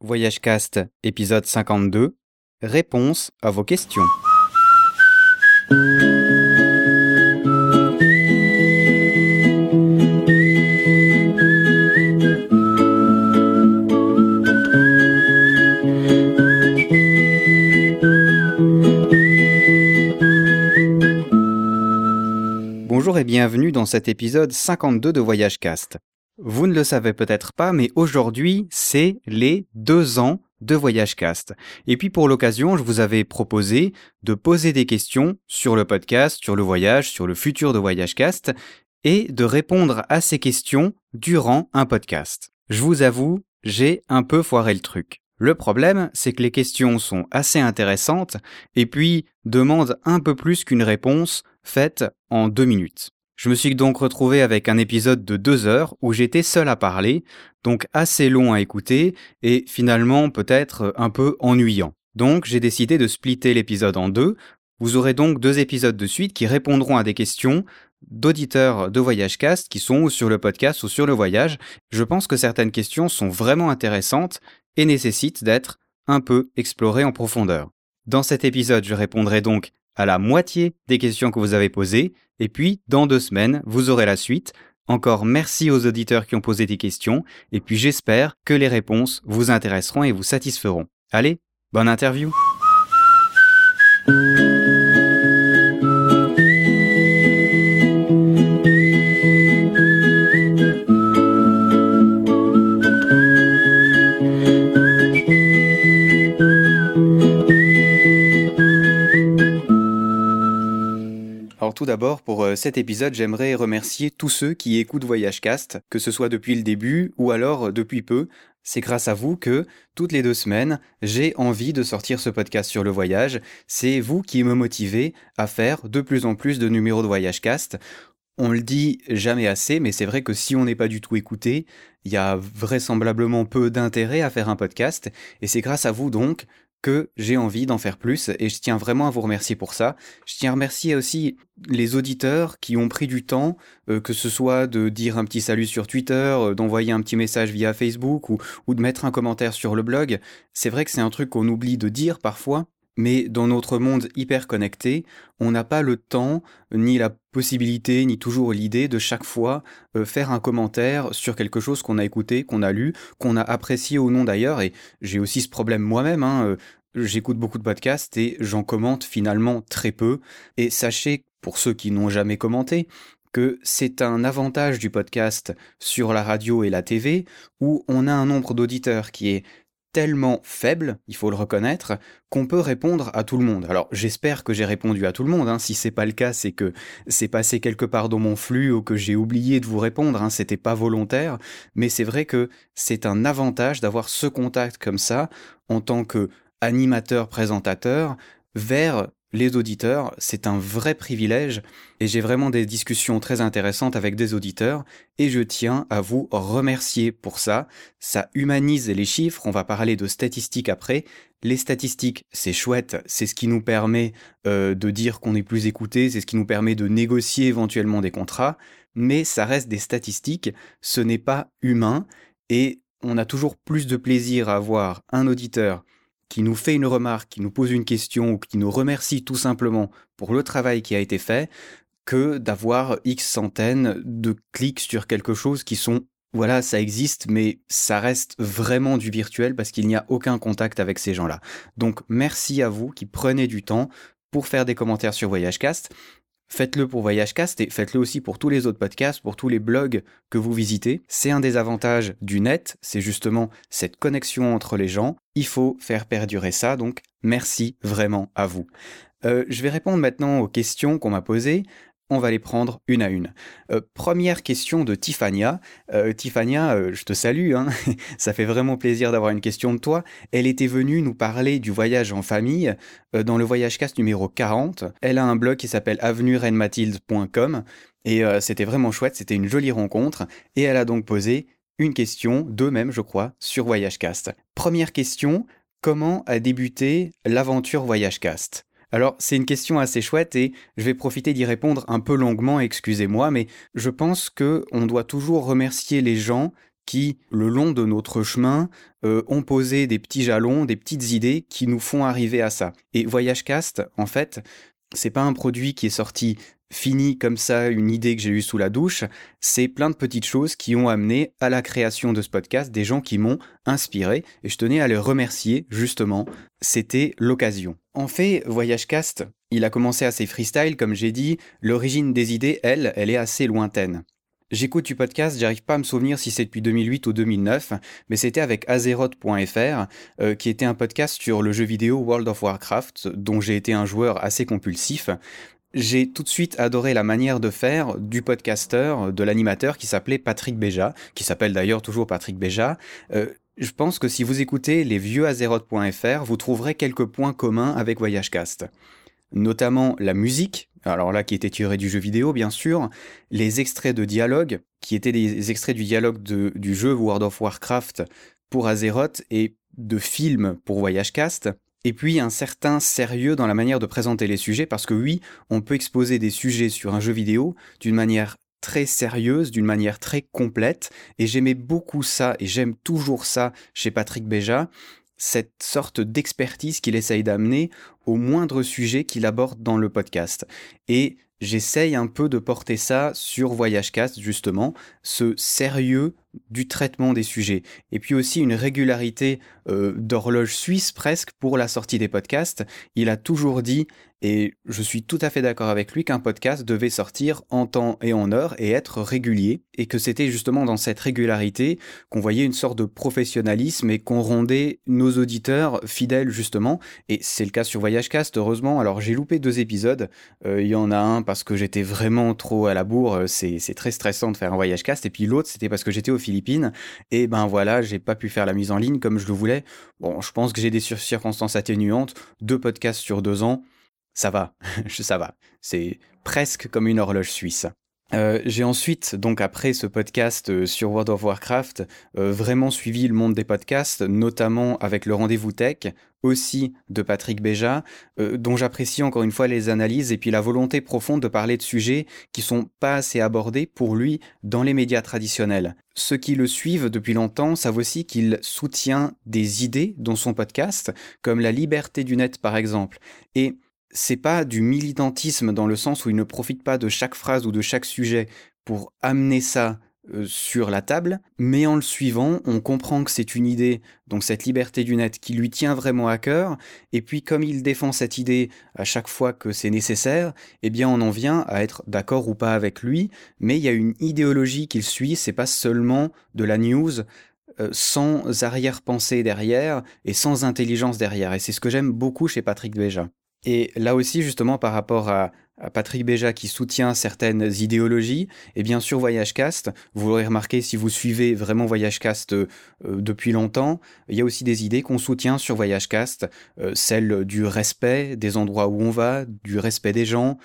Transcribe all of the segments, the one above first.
Voyagecast épisode 52. Réponse à vos questions. Bonjour et bienvenue dans cet épisode 52 de Voyagecast. Vous ne le savez peut-être pas, mais aujourd'hui, c'est les deux ans de Voyagecast. Et puis pour l'occasion, je vous avais proposé de poser des questions sur le podcast, sur le voyage, sur le futur de Voyagecast, et de répondre à ces questions durant un podcast. Je vous avoue, j'ai un peu foiré le truc. Le problème, c'est que les questions sont assez intéressantes et puis demandent un peu plus qu'une réponse faite en deux minutes. Je me suis donc retrouvé avec un épisode de deux heures où j'étais seul à parler, donc assez long à écouter et finalement peut-être un peu ennuyant. Donc j'ai décidé de splitter l'épisode en deux. Vous aurez donc deux épisodes de suite qui répondront à des questions d'auditeurs de VoyageCast qui sont sur le podcast ou sur le voyage. Je pense que certaines questions sont vraiment intéressantes et nécessitent d'être un peu explorées en profondeur. Dans cet épisode, je répondrai donc à la moitié des questions que vous avez posées, et puis dans deux semaines, vous aurez la suite. Encore merci aux auditeurs qui ont posé des questions, et puis j'espère que les réponses vous intéresseront et vous satisferont. Allez, bonne interview tout d'abord, pour euh, cet épisode, j'aimerais remercier tous ceux qui écoutent Voyagecast, que ce soit depuis le début ou alors euh, depuis peu. C'est grâce à vous que, toutes les deux semaines, j'ai envie de sortir ce podcast sur le voyage. C'est vous qui me motivez à faire de plus en plus de numéros de Voyagecast. On le dit jamais assez, mais c'est vrai que si on n'est pas du tout écouté, il y a vraisemblablement peu d'intérêt à faire un podcast, et c'est grâce à vous donc que j'ai envie d'en faire plus et je tiens vraiment à vous remercier pour ça. Je tiens à remercier aussi les auditeurs qui ont pris du temps, euh, que ce soit de dire un petit salut sur Twitter, euh, d'envoyer un petit message via Facebook ou, ou de mettre un commentaire sur le blog. C'est vrai que c'est un truc qu'on oublie de dire parfois, mais dans notre monde hyper connecté, on n'a pas le temps, ni la possibilité, ni toujours l'idée de chaque fois euh, faire un commentaire sur quelque chose qu'on a écouté, qu'on a lu, qu'on a apprécié ou non d'ailleurs. Et j'ai aussi ce problème moi-même. Hein, euh, J'écoute beaucoup de podcasts et j'en commente finalement très peu. Et sachez, pour ceux qui n'ont jamais commenté, que c'est un avantage du podcast sur la radio et la TV où on a un nombre d'auditeurs qui est tellement faible, il faut le reconnaître, qu'on peut répondre à tout le monde. Alors j'espère que j'ai répondu à tout le monde. Hein. Si c'est pas le cas, c'est que c'est passé quelque part dans mon flux ou que j'ai oublié de vous répondre. Hein. C'était pas volontaire, mais c'est vrai que c'est un avantage d'avoir ce contact comme ça en tant que animateur présentateur vers les auditeurs, c'est un vrai privilège et j'ai vraiment des discussions très intéressantes avec des auditeurs et je tiens à vous remercier pour ça. Ça humanise les chiffres, on va parler de statistiques après. Les statistiques, c'est chouette, c'est ce qui nous permet euh, de dire qu'on est plus écouté, c'est ce qui nous permet de négocier éventuellement des contrats, mais ça reste des statistiques, ce n'est pas humain et on a toujours plus de plaisir à avoir un auditeur qui nous fait une remarque, qui nous pose une question ou qui nous remercie tout simplement pour le travail qui a été fait, que d'avoir X centaines de clics sur quelque chose qui sont voilà, ça existe, mais ça reste vraiment du virtuel parce qu'il n'y a aucun contact avec ces gens-là. Donc merci à vous qui prenez du temps pour faire des commentaires sur Voyagecast. Faites-le pour Voyagecast et faites-le aussi pour tous les autres podcasts, pour tous les blogs que vous visitez. C'est un des avantages du net, c'est justement cette connexion entre les gens. Il faut faire perdurer ça, donc merci vraiment à vous. Euh, je vais répondre maintenant aux questions qu'on m'a posées on va les prendre une à une. Euh, première question de Tiffania. Euh, Tiffania, euh, je te salue, hein. ça fait vraiment plaisir d'avoir une question de toi. Elle était venue nous parler du voyage en famille dans le voyage cast numéro 40. Elle a un blog qui s'appelle avenuerenmathilde.com et c'était vraiment chouette, c'était une jolie rencontre. Et elle a donc posé une question, deux même je crois, sur Voyagecast. Première question, comment a débuté l'aventure Voyagecast? Alors, c'est une question assez chouette et je vais profiter d'y répondre un peu longuement, excusez-moi, mais je pense que on doit toujours remercier les gens qui, le long de notre chemin, euh, ont posé des petits jalons, des petites idées qui nous font arriver à ça. Et VoyageCast, en fait, c'est pas un produit qui est sorti fini comme ça, une idée que j'ai eue sous la douche, c'est plein de petites choses qui ont amené à la création de ce podcast, des gens qui m'ont inspiré, et je tenais à les remercier, justement, c'était l'occasion. En fait, VoyageCast, il a commencé assez freestyle, comme j'ai dit, l'origine des idées, elle, elle est assez lointaine. J'écoute du podcast, j'arrive pas à me souvenir si c'est depuis 2008 ou 2009, mais c'était avec Azeroth.fr, euh, qui était un podcast sur le jeu vidéo World of Warcraft, dont j'ai été un joueur assez compulsif. J'ai tout de suite adoré la manière de faire du podcasteur, de l'animateur qui s'appelait Patrick Béja, qui s'appelle d'ailleurs toujours Patrick Béja. Euh, je pense que si vous écoutez les vieux Azeroth.fr, vous trouverez quelques points communs avec Voyagecast. Notamment la musique, alors là qui était tirée du jeu vidéo bien sûr, les extraits de dialogue, qui étaient des extraits du dialogue du jeu World of Warcraft pour Azeroth et de films pour Voyagecast, et puis un certain sérieux dans la manière de présenter les sujets, parce que oui, on peut exposer des sujets sur un jeu vidéo d'une manière très sérieuse, d'une manière très complète, et j'aimais beaucoup ça, et j'aime toujours ça chez Patrick Béja, cette sorte d'expertise qu'il essaye d'amener au moindre sujet qu'il aborde dans le podcast. Et j'essaye un peu de porter ça sur Voyagecast, justement, ce sérieux du traitement des sujets. Et puis aussi une régularité euh, d'horloge suisse presque pour la sortie des podcasts. Il a toujours dit, et je suis tout à fait d'accord avec lui, qu'un podcast devait sortir en temps et en heure et être régulier, et que c'était justement dans cette régularité qu'on voyait une sorte de professionnalisme et qu'on rendait nos auditeurs fidèles justement. Et c'est le cas sur Voyagecast, heureusement. Alors j'ai loupé deux épisodes. Euh, il y en a un parce que j'étais vraiment trop à la bourre. C'est très stressant de faire un Voyagecast. Et puis l'autre, c'était parce que j'étais au Philippines. Et ben voilà, j'ai pas pu faire la mise en ligne comme je le voulais. Bon, je pense que j'ai des circonstances atténuantes. Deux podcasts sur deux ans, ça va, ça va. C'est presque comme une horloge suisse. Euh, j'ai ensuite, donc après ce podcast euh, sur World of Warcraft, euh, vraiment suivi le monde des podcasts, notamment avec le rendez-vous tech, aussi de Patrick Béja, dont j'apprécie encore une fois les analyses et puis la volonté profonde de parler de sujets qui sont pas assez abordés pour lui dans les médias traditionnels. Ceux qui le suivent depuis longtemps savent aussi qu'il soutient des idées dans son podcast, comme la liberté du net par exemple. Et c'est pas du militantisme dans le sens où il ne profite pas de chaque phrase ou de chaque sujet pour amener ça euh, sur la table, mais en le suivant, on comprend que c'est une idée, donc cette liberté du net, qui lui tient vraiment à cœur, et puis comme il défend cette idée à chaque fois que c'est nécessaire, eh bien on en vient à être d'accord ou pas avec lui, mais il y a une idéologie qu'il suit, c'est pas seulement de la news, euh, sans arrière-pensée derrière et sans intelligence derrière. Et c'est ce que j'aime beaucoup chez Patrick Béja. Et là aussi, justement, par rapport à, Patrick Béja qui soutient certaines idéologies, et bien sûr Voyagecast, vous l'aurez remarqué si vous suivez vraiment Voyagecast euh, depuis longtemps, il y a aussi des idées qu'on soutient sur Voyagecast, euh, celle du respect des endroits où on va, du respect des gens,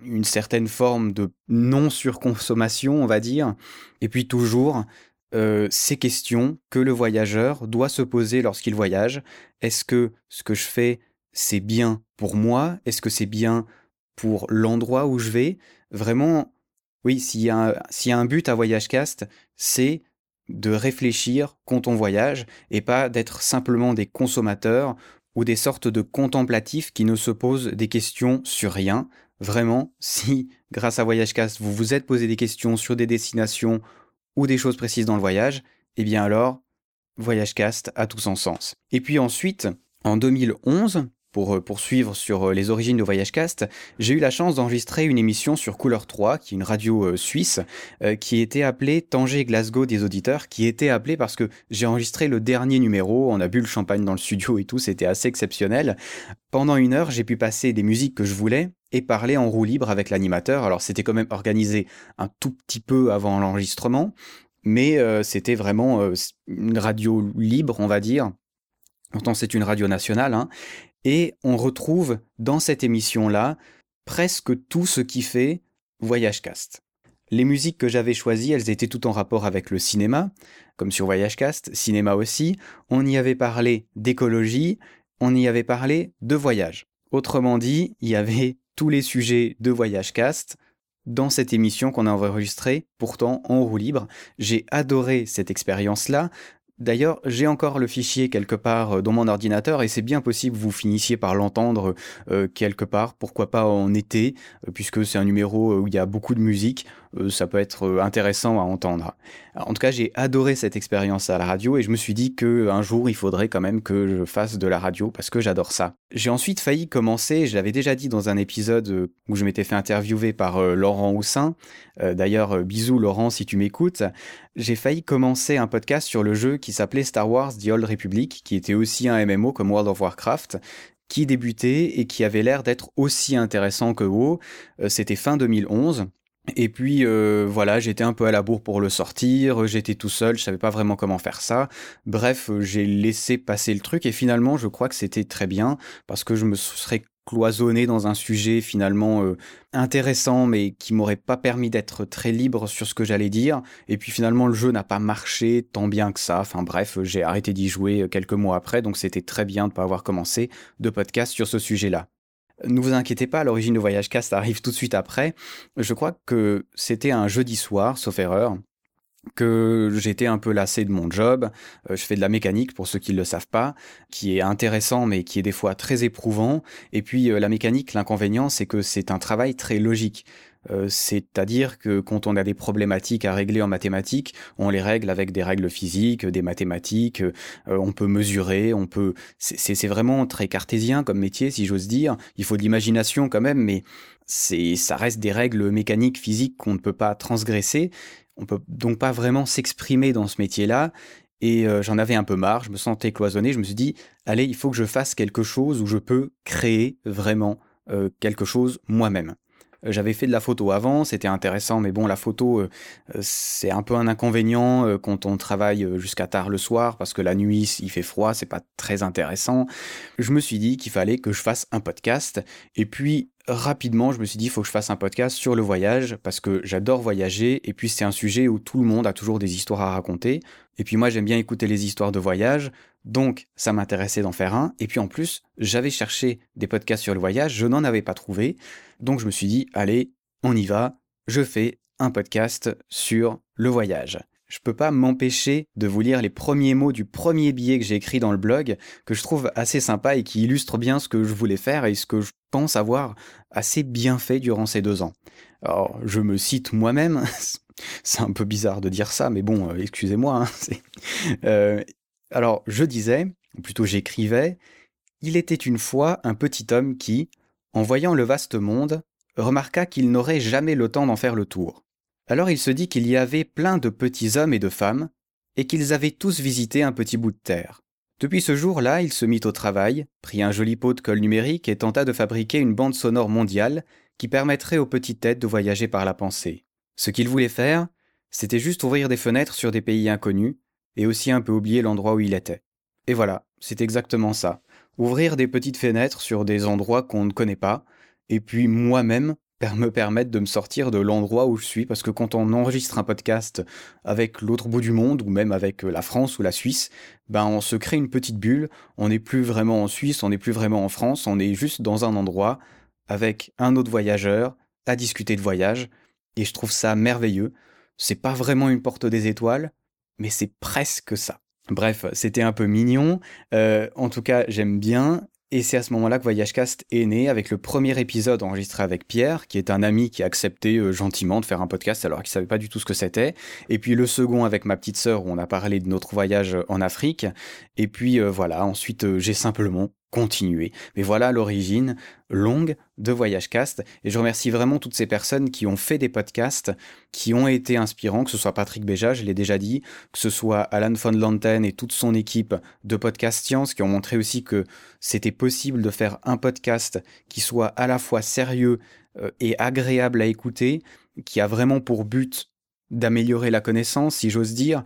une certaine forme de non-surconsommation, on va dire, et puis toujours euh, ces questions que le voyageur doit se poser lorsqu'il voyage. Est-ce que ce que je fais c'est bien pour moi? Est-ce que c'est bien pour l'endroit où je vais? Vraiment, oui, s'il y, a un but à Voyage Cast, c'est de réfléchir quand on voyage et pas d'être simplement des consommateurs ou des sortes de contemplatifs qui ne se posent des questions sur rien. Vraiment, si grâce à VoyageCast vous vous êtes posé des questions sur des destinations ou des choses précises dans le voyage, eh bien alors, VoyageCast a tout son sens. Et puis ensuite, en 2011, pour euh, poursuivre sur euh, les origines de Voyagecast, j'ai eu la chance d'enregistrer une émission sur Couleur 3, qui est une radio euh, suisse, qui était appelée Tanger Glasgow des auditeurs, qui était appelée parce que j'ai enregistré le dernier numéro, on a bu le champagne dans le studio et tout, c'était assez exceptionnel. Pendant une heure, j'ai pu passer des musiques que je voulais et parler en roue libre avec l'animateur. Alors c'était quand même organisé un tout petit peu avant l'enregistrement, mais c'était vraiment une radio libre, on va dire. Pourtant, c'est une radio nationale, hein, et on retrouve dans cette émission-là presque tout ce qui fait Voyagecast. Les musiques que j'avais choisies, elles étaient toutes en rapport avec le cinéma, comme sur Voyagecast, cinéma aussi. On y avait parlé d'écologie, on y avait parlé de voyage. Autrement dit, il y avait tous les sujets de Voyagecast dans cette émission qu'on a enregistrée, pourtant en roue libre. J'ai adoré cette expérience-là. D'ailleurs, j'ai encore le fichier quelque part euh, dans mon ordinateur et c'est bien possible que vous finissiez par l'entendre euh, quelque part, pourquoi pas en été, euh, puisque c'est un numéro où il y a beaucoup de musique, ça peut être intéressant à entendre. en tout cas, j'ai adoré cette expérience à la radio et je me suis dit que un jour il faudrait quand même que je fasse de la radio parce que j'adore ça. J'ai ensuite failli commencer, je l'avais déjà dit dans un épisode où je m'étais fait interviewer par Laurent Houssin. D'ailleurs, bisous Laurent si tu m'écoutes. J'ai failli commencer un podcast sur le jeu qui s'appelait Star Wars The Old Republic, qui était aussi un MMO comme World of Warcraft, qui débutait et qui avait l'air d'être aussi intéressant que WoW. Euh, c'était fin 2011. Et puis euh, voilà, j'étais un peu à la bourre pour le sortir, j'étais tout seul, je savais pas vraiment comment faire ça. Bref, j'ai laissé passer le truc et finalement, je crois que c'était très bien parce que je me serais cloisonné dans un sujet finalement euh, intéressant mais qui m'aurait pas permis d'être très libre sur ce que j'allais dire et puis finalement le jeu n'a pas marché tant bien que ça enfin bref j'ai arrêté d'y jouer euh, quelques mois après donc c'était très bien de pas avoir commencé de podcast sur ce sujet-là. Ne vous inquiétez pas, l'origine de Voyage Cast arrive tout de suite après. Je crois que c'était un jeudi soir, sauf erreur que j'étais un peu lassé de mon job. Euh, je fais de la mécanique pour ceux qui ne le savent pas, qui est intéressant mais qui est des fois très éprouvant. Et puis euh, la mécanique, l'inconvénient, c'est que c'est un travail très logique. Euh, c'est-à-dire que quand on a des problématiques à régler en mathématiques, on les règle avec des règles physiques, des mathématiques, on peut mesurer, on peut... C'est vraiment très cartésien comme métier, si j'ose dire. Il faut de l'imagination quand même, mais ça reste des règles mécaniques, physiques qu'on ne peut pas transgresser. On peut donc pas vraiment s'exprimer dans ce métier-là. Et euh, j'en avais un peu marre, je me sentais cloisonné, je me suis dit, allez, il faut que je fasse quelque chose où je peux créer vraiment euh, quelque chose moi-même. Euh, j'avais fait de la photo avant, c'était intéressant, mais bon, la photo, c'est un peu un inconvénient quand on travaille jusqu'à tard le soir, parce que la nuit, il fait froid, c'est pas très intéressant. Je me suis dit qu'il fallait que je fasse un podcast, et puis rapidement, je me suis dit, il faut que je fasse un podcast sur le voyage, parce que j'adore voyager, et puis c'est un sujet où tout le monde a toujours des histoires à raconter. Et puis moi, j'aime bien écouter les histoires de voyage, donc ça m'intéressait d'en faire un. Et puis en plus, j'avais cherché des podcasts sur le voyage, je n'en avais pas trouvé. Donc je me suis dit, allez, on y va, je fais un podcast sur le voyage je peux pas m'empêcher de vous lire les premiers mots du premier billet que j'ai écrit dans le blog, que je trouve assez sympa et qui illustre bien ce que je voulais faire et ce que je pense avoir assez bien fait durant ces deux ans. Alors, je me cite moi-même, c'est un peu bizarre de dire ça, mais bon, euh, excusez-moi. Hein, euh, alors, je disais, ou plutôt j'écrivais, il était une fois un petit homme qui, en voyant le vaste monde, remarqua qu'il n'aurait jamais le temps d'en faire le tour. Alors il se dit qu'il y avait plein de petits hommes et de femmes, et qu'ils avaient tous visité un petit bout de terre. Depuis ce jour-là, il se mit au travail, prit un joli pot de colle numérique et tenta de fabriquer une bande sonore mondiale qui permettrait aux petites têtes de voyager par la pensée. Ce qu'il voulait faire, c'était juste ouvrir des fenêtres sur des pays inconnus, et aussi un peu oublier l'endroit où il était. Et voilà, c'est exactement ça. Ouvrir des petites fenêtres sur des endroits qu'on ne connaît pas, et puis moi-même me permettre de me sortir de l'endroit où je suis, parce que quand on enregistre un podcast avec l'autre bout du monde, ou même avec euh, la France ou la Suisse, ben on se crée une petite bulle, on n'est plus vraiment en Suisse, on n'est plus vraiment en France, on est juste dans un endroit avec un autre voyageur à discuter de voyage, et je trouve ça merveilleux. C'est pas vraiment une porte des étoiles, mais c'est presque ça. Bref, c'était un peu mignon. Euh, en tout cas, j'aime bien. Et c'est à ce moment-là que VoyageCast est né avec le premier épisode enregistré avec Pierre, qui est un ami qui a accepté euh, gentiment de faire un podcast alors qu'il savait pas du tout ce que c'était. Et puis le second avec ma petite sœur où on a parlé de notre voyage en Afrique. Et puis euh, voilà, ensuite euh, j'ai simplement continuer. Mais voilà l'origine longue de Voyage Cast. Et je remercie vraiment toutes ces personnes qui ont fait des podcasts, qui ont été inspirants, que ce soit Patrick Béja, je l'ai déjà dit, que ce soit Alan von Lanten et toute son équipe de Podcast Science, qui ont montré aussi que c'était possible de faire un podcast qui soit à la fois sérieux euh, et agréable à écouter, qui a vraiment pour but d'améliorer la connaissance, si j'ose dire,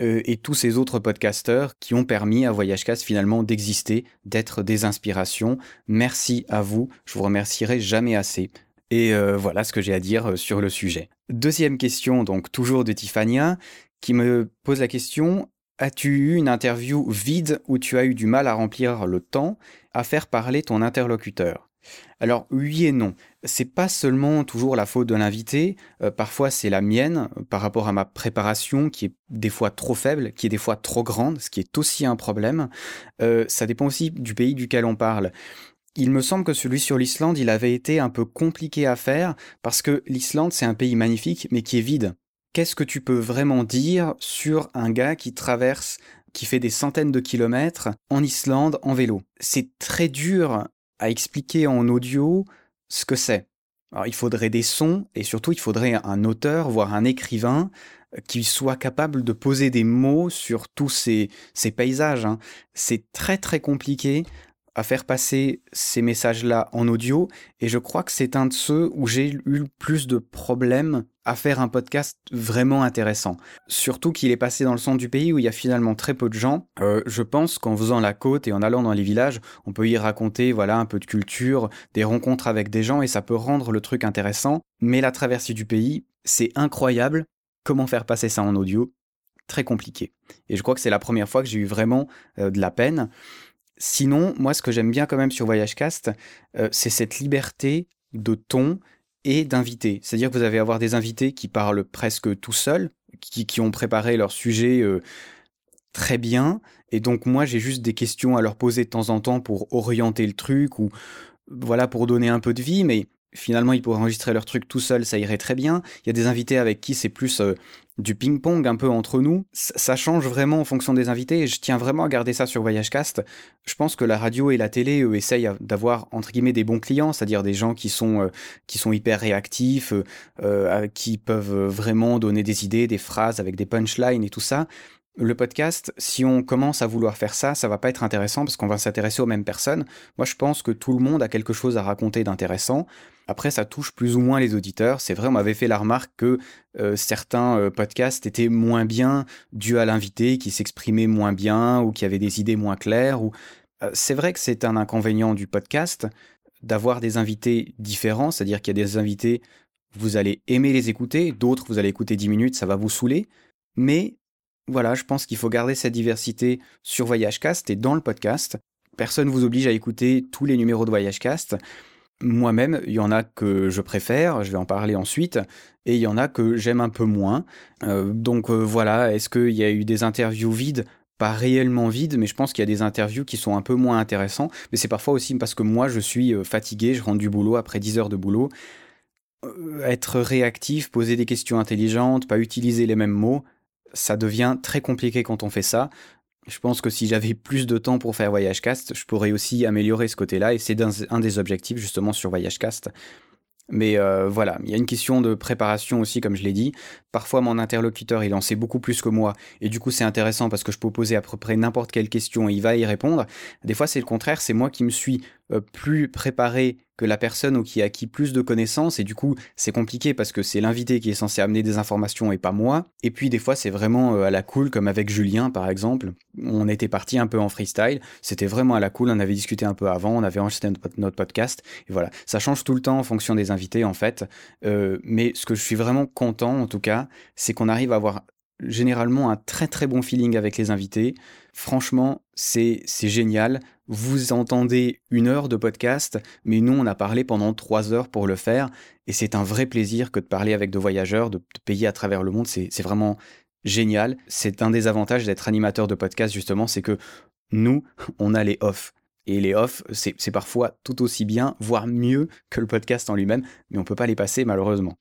euh, et tous ces autres podcasteurs qui ont permis à VoyageCast finalement d'exister, d'être des inspirations. Merci à vous, je vous remercierai jamais assez. Et euh, voilà ce que j'ai à dire euh, sur le sujet. Deuxième question, donc toujours de Tiffania, qui me pose la question As-tu eu une interview vide où tu as eu du mal à remplir le temps, à faire parler ton interlocuteur? Alors oui et non. C'est pas seulement toujours la faute de l'invité, euh, parfois c'est la mienne euh, par rapport à ma préparation qui est des fois trop faible, qui est des fois trop grande, ce qui est aussi un problème. Euh, ça dépend aussi du pays duquel on parle. Il me semble que celui sur l'Islande, il avait été un peu compliqué à faire parce que l'Islande, c'est un pays magnifique mais qui est vide. Qu'est-ce que tu peux vraiment dire sur un gars qui traverse qui fait des centaines de kilomètres en Islande en vélo? C'est très dur à expliquer en audio ce que c'est. Alors, il faudrait des sons et surtout il faudrait un auteur, voire un écrivain euh, qui soit capable de poser des mots sur tous ces, ces paysages. Hein. C'est très très compliqué à faire passer ces messages-là en audio, et je crois que c'est un de ceux où j'ai eu le plus de problèmes à faire un podcast vraiment intéressant. Surtout qu'il est passé dans le centre du pays où il y a finalement très peu de gens. Euh, je pense qu'en faisant la côte et en allant dans les villages, on peut y raconter voilà un peu de culture, des rencontres avec des gens, et ça peut rendre le truc intéressant. Mais la traversée du pays, c'est incroyable. Comment faire passer ça en audio? Très compliqué. Et je crois que c'est la première fois que j'ai eu vraiment euh, de la peine. Sinon, moi, ce que j'aime bien quand même sur VoyageCast, euh, c'est cette liberté de ton et d'invités. C'est-à-dire que vous allez avoir des invités qui parlent presque tout seuls, qui, ont préparé leur sujet euh, très bien, et donc moi, j'ai juste des questions à leur poser de temps en temps pour orienter le truc ou voilà pour donner un peu de vie, mais finalement ils pourraient enregistrer leur truc tout seul, ça irait très bien. Il y a des invités avec qui c'est plus euh, du ping-pong un peu entre nous. Ça change vraiment en fonction des invités et je tiens vraiment à garder ça sur VoyageCast. Je pense que la radio et la télé eux, essayent d'avoir entre guillemets des bons clients, c'est-à-dire des gens qui sont euh, qui sont hyper réactifs, euh, qui peuvent vraiment donner des idées, des phrases avec des punchlines et tout ça. Le podcast, si on commence à vouloir faire ça, ça va pas être intéressant parce qu'on va s'intéresser aux mêmes personnes. Moi, je pense que tout le monde a quelque chose à raconter d'intéressant. Après, ça touche plus ou moins les auditeurs. C'est vrai, on m'avait fait la remarque que euh, certains euh, podcasts étaient moins bien dus à l'invité, qui s'exprimait moins bien ou qui avait des idées moins claires. Ou euh, c'est vrai que c'est un inconvénient du podcast d'avoir des invités différents, c'est-à-dire qu'il y a des invités, vous allez aimer les écouter, d'autres vous allez écouter 10 minutes, ça va vous saouler. Mais voilà, je pense qu'il faut garder cette diversité sur VoyageCast et dans le podcast. Personne ne vous oblige à écouter tous les numéros de VoyageCast. Moi-même, il y en a que je préfère, je vais en parler ensuite, et il y en a que j'aime un peu moins. Euh, donc euh, voilà, est-ce qu'il y a eu des interviews vides? Pas réellement vides, mais je pense qu'il y a des interviews qui sont un peu moins intéressants. Mais c'est parfois aussi parce que moi, je suis euh, fatigué, je rentre du boulot après 10 heures de boulot. être réactif, poser des questions intelligentes, pas utiliser les mêmes mots, ça devient très compliqué quand on fait ça. Je pense que si j'avais plus de temps pour faire VoyageCast, je pourrais aussi améliorer ce côté-là, et c'est un, des objectifs justement sur VoyageCast. Mais euh, voilà, il y a une question de préparation aussi, comme je l'ai dit. Parfois, mon interlocuteur, il en sait beaucoup plus que moi, et du coup, c'est intéressant parce que je peux poser à peu près n'importe quelle question et il va y répondre. Des fois, c'est le contraire, c'est moi qui me suis plus préparé que la personne ou qui a acquis plus de connaissances et du coup c'est compliqué parce que c'est l'invité qui est censé amener des informations et pas moi. Et puis des fois c'est vraiment euh, à la cool comme avec Julien par exemple. On était parti un peu en freestyle, c'était vraiment à la cool, on avait discuté un peu avant, on avait enregistré notre podcast et voilà. Ça change tout le temps en fonction des invités en fait. Euh, mais ce que je suis vraiment content en tout cas, c'est qu'on arrive à avoir généralement un très très bon feeling avec les invités. Franchement, c'est génial. Vous entendez une heure de podcast, mais nous, on a parlé pendant trois heures pour le faire. Et c'est un vrai plaisir que de parler avec de voyageurs, de, payer à travers le monde. C'est vraiment génial. C'est un des avantages d'être animateur de podcast, justement, c'est que nous, on a les off. Et les off, c'est parfois tout aussi bien, voire mieux que le podcast en lui-même, mais on ne peut pas les passer malheureusement.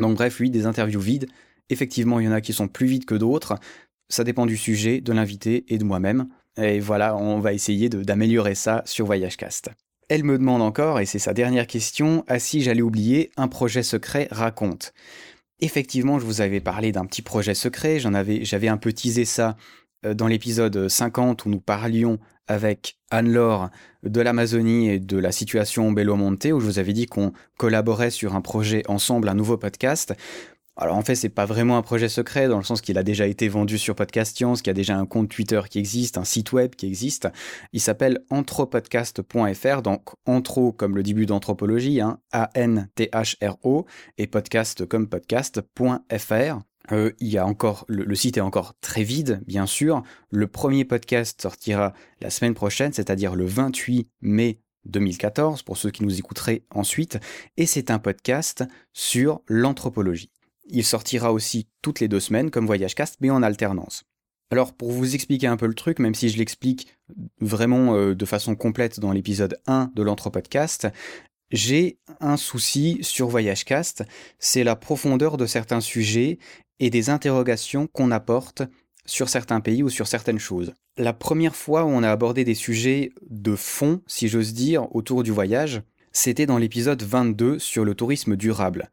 Donc bref, oui, des interviews vides, Effectivement, il y en a qui sont plus vite que d'autres. Ça dépend du sujet, de l'invité et de moi-même. Et voilà, on va essayer d'améliorer ça sur VoyageCast. Elle me demande encore, et c'est sa dernière question, ah si j'allais oublier, un projet secret raconte. Effectivement, je vous avais parlé d'un petit projet secret, j'avais un peu teasé ça euh, dans l'épisode 50 où nous parlions avec Anne-Laure de l'Amazonie et de la situation Belo Monte, où je vous avais dit qu'on collaborait sur un projet ensemble, un nouveau podcast. Alors en fait, c'est pas vraiment un projet secret dans le sens qu'il a déjà été vendu sur Podcast Science, qu'il y a déjà un compte Twitter qui existe, un site web qui existe. Il s'appelle anthropodcast.fr, donc anthro comme le début d'anthropologie, hein, A-N-T-H-R-O, et podcast comme podcast.fr. Euh, encore le, site est encore très vide, bien sûr. Le premier podcast sortira la semaine prochaine, c'est-à-dire le 28 mai 2014, pour ceux qui nous écouteraient ensuite, et c'est un podcast sur l'anthropologie. Il sortira aussi toutes les deux semaines comme Voyage Cast, mais en alternance. Alors pour vous expliquer un peu le truc, même si je l'explique vraiment euh, de façon complète dans l'épisode 1 de l'Anthropodcast, j'ai un souci sur Voyagecast, c'est la profondeur de certains sujets et des interrogations qu'on apporte sur certains pays ou sur certaines choses. La première fois où on a abordé des sujets de fond, si j'ose dire, autour du voyage, c'était dans l'épisode 22 sur le tourisme durable.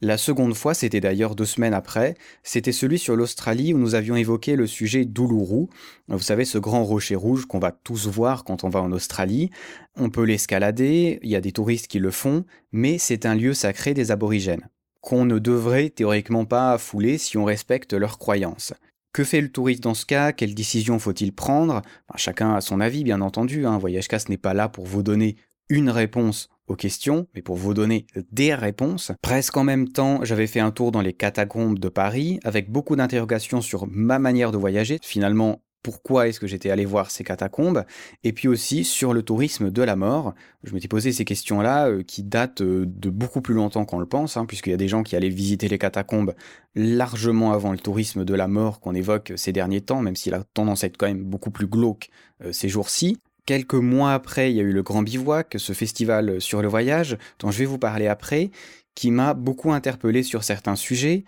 La seconde fois, c'était d'ailleurs deux semaines après, c'était celui sur l'Australie où nous avions évoqué le sujet d'Uluru, vous savez ce grand rocher rouge qu'on va tous voir quand on va en Australie. On peut l'escalader, il y a des touristes qui le font, mais c'est un lieu sacré des aborigènes, qu'on ne devrait théoriquement pas fouler si on respecte leurs croyances. Que fait le touriste dans ce cas? Quelle décision faut-il prendre? Chacun a son avis, bien entendu. Hein. Voyage Casse n'est pas là pour vous donner une réponse aux questions, mais pour vous donner des réponses. Presque en même temps, j'avais fait un tour dans les catacombes de Paris, avec beaucoup d'interrogations sur ma manière de voyager. Finalement, pourquoi est-ce que j'étais allé voir ces catacombes, et puis aussi sur le tourisme de la mort. Je m'étais posé ces questions-là euh, qui datent euh, de beaucoup plus longtemps qu'on le pense, hein, puisqu'il y a des gens qui allaient visiter les catacombes largement avant le tourisme de la mort qu'on évoque ces derniers temps, même s'il a tendance être quand même beaucoup plus glauque euh, ces jours-ci. Quelques mois après, il y a eu le Grand Bivouac, ce festival sur le voyage, dont je vais vous parler après, qui m'a beaucoup interpellé sur certains sujets.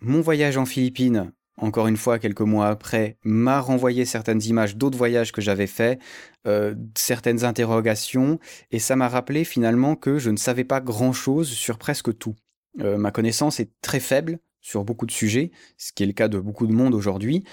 Mon voyage en Philippines, encore une fois, quelques mois après, m'a renvoyé certaines images d'autres voyages que j'avais faits, euh, certaines interrogations, et ça m'a rappelé finalement que je ne savais pas grand-chose sur presque tout. Euh, ma connaissance est très faible sur beaucoup de sujets, ce qui est le cas de beaucoup de monde aujourd'hui,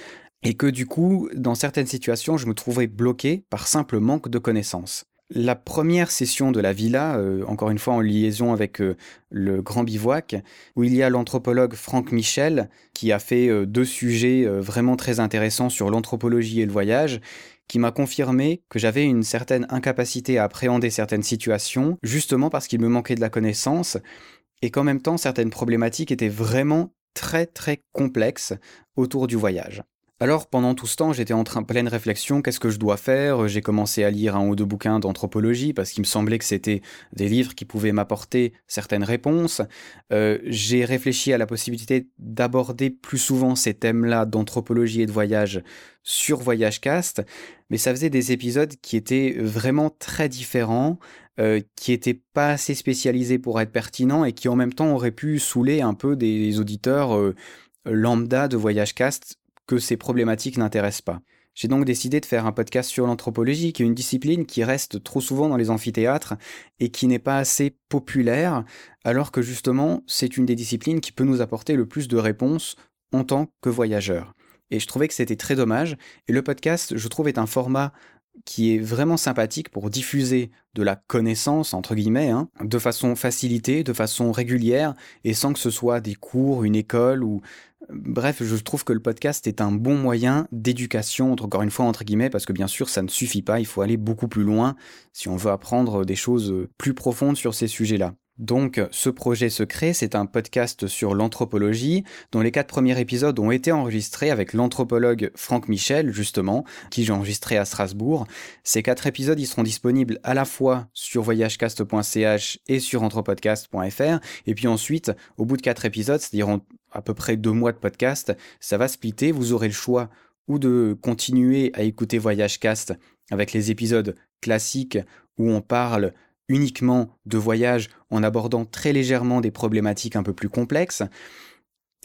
et que du coup, dans certaines situations, je me trouvais bloqué par simple manque de connaissances. La première session de la villa, euh, encore une fois en liaison avec euh, le Grand Bivouac, où il y a l'anthropologue Franck Michel, qui a fait euh, deux sujets vraiment très intéressants sur l'anthropologie et le voyage, qui m'a confirmé que j'avais une certaine incapacité à appréhender certaines situations, justement parce qu'il me manquait de la connaissance, et qu'en même temps certaines problématiques étaient vraiment très très complexes autour du voyage. Alors pendant tout ce temps, j'étais en train pleine réflexion, qu'est-ce que je dois faire? J'ai commencé à lire un ou deux bouquins d'anthropologie parce qu'il me semblait que c'était des livres qui pouvaient m'apporter certaines réponses. Euh, j'ai réfléchi à la possibilité d'aborder plus souvent ces thèmes-là d'anthropologie et de voyage sur Voyage Cast, mais ça faisait des épisodes qui étaient vraiment très différents, euh, qui étaient pas assez spécialisés pour être pertinents et qui en même temps auraient pu saouler un peu des auditeurs euh, lambda de Voyage Cast que ces problématiques n'intéressent pas. J'ai donc décidé de faire un podcast sur l'anthropologie, qui est une discipline qui reste trop souvent dans les amphithéâtres et qui n'est pas assez populaire, alors que justement c'est une des disciplines qui peut nous apporter le plus de réponses en tant que voyageurs. Et je trouvais que c'était très dommage, et le podcast, je trouve, est un format qui est vraiment sympathique pour diffuser de la connaissance, entre guillemets, hein, de façon facilitée, de façon régulière, et sans que ce soit des cours, une école ou... Bref, je trouve que le podcast est un bon moyen d'éducation, encore une fois, entre guillemets, parce que bien sûr, ça ne suffit pas, il faut aller beaucoup plus loin si on veut apprendre des choses plus profondes sur ces sujets-là. Donc, ce projet secret, c'est un podcast sur l'anthropologie, dont les quatre premiers épisodes ont été enregistrés avec l'anthropologue Franck Michel, justement, qui j'ai enregistré à Strasbourg. Ces quatre épisodes, ils seront disponibles à la fois sur voyagecast.ch et sur anthropodcast.fr. Et puis ensuite, au bout de quatre épisodes, c'est-à-dire à peu près deux mois de podcast, ça va splitter. Vous aurez le choix ou de continuer à écouter Voyagecast avec les épisodes classiques où on parle uniquement de voyage en abordant très légèrement des problématiques un peu plus complexes,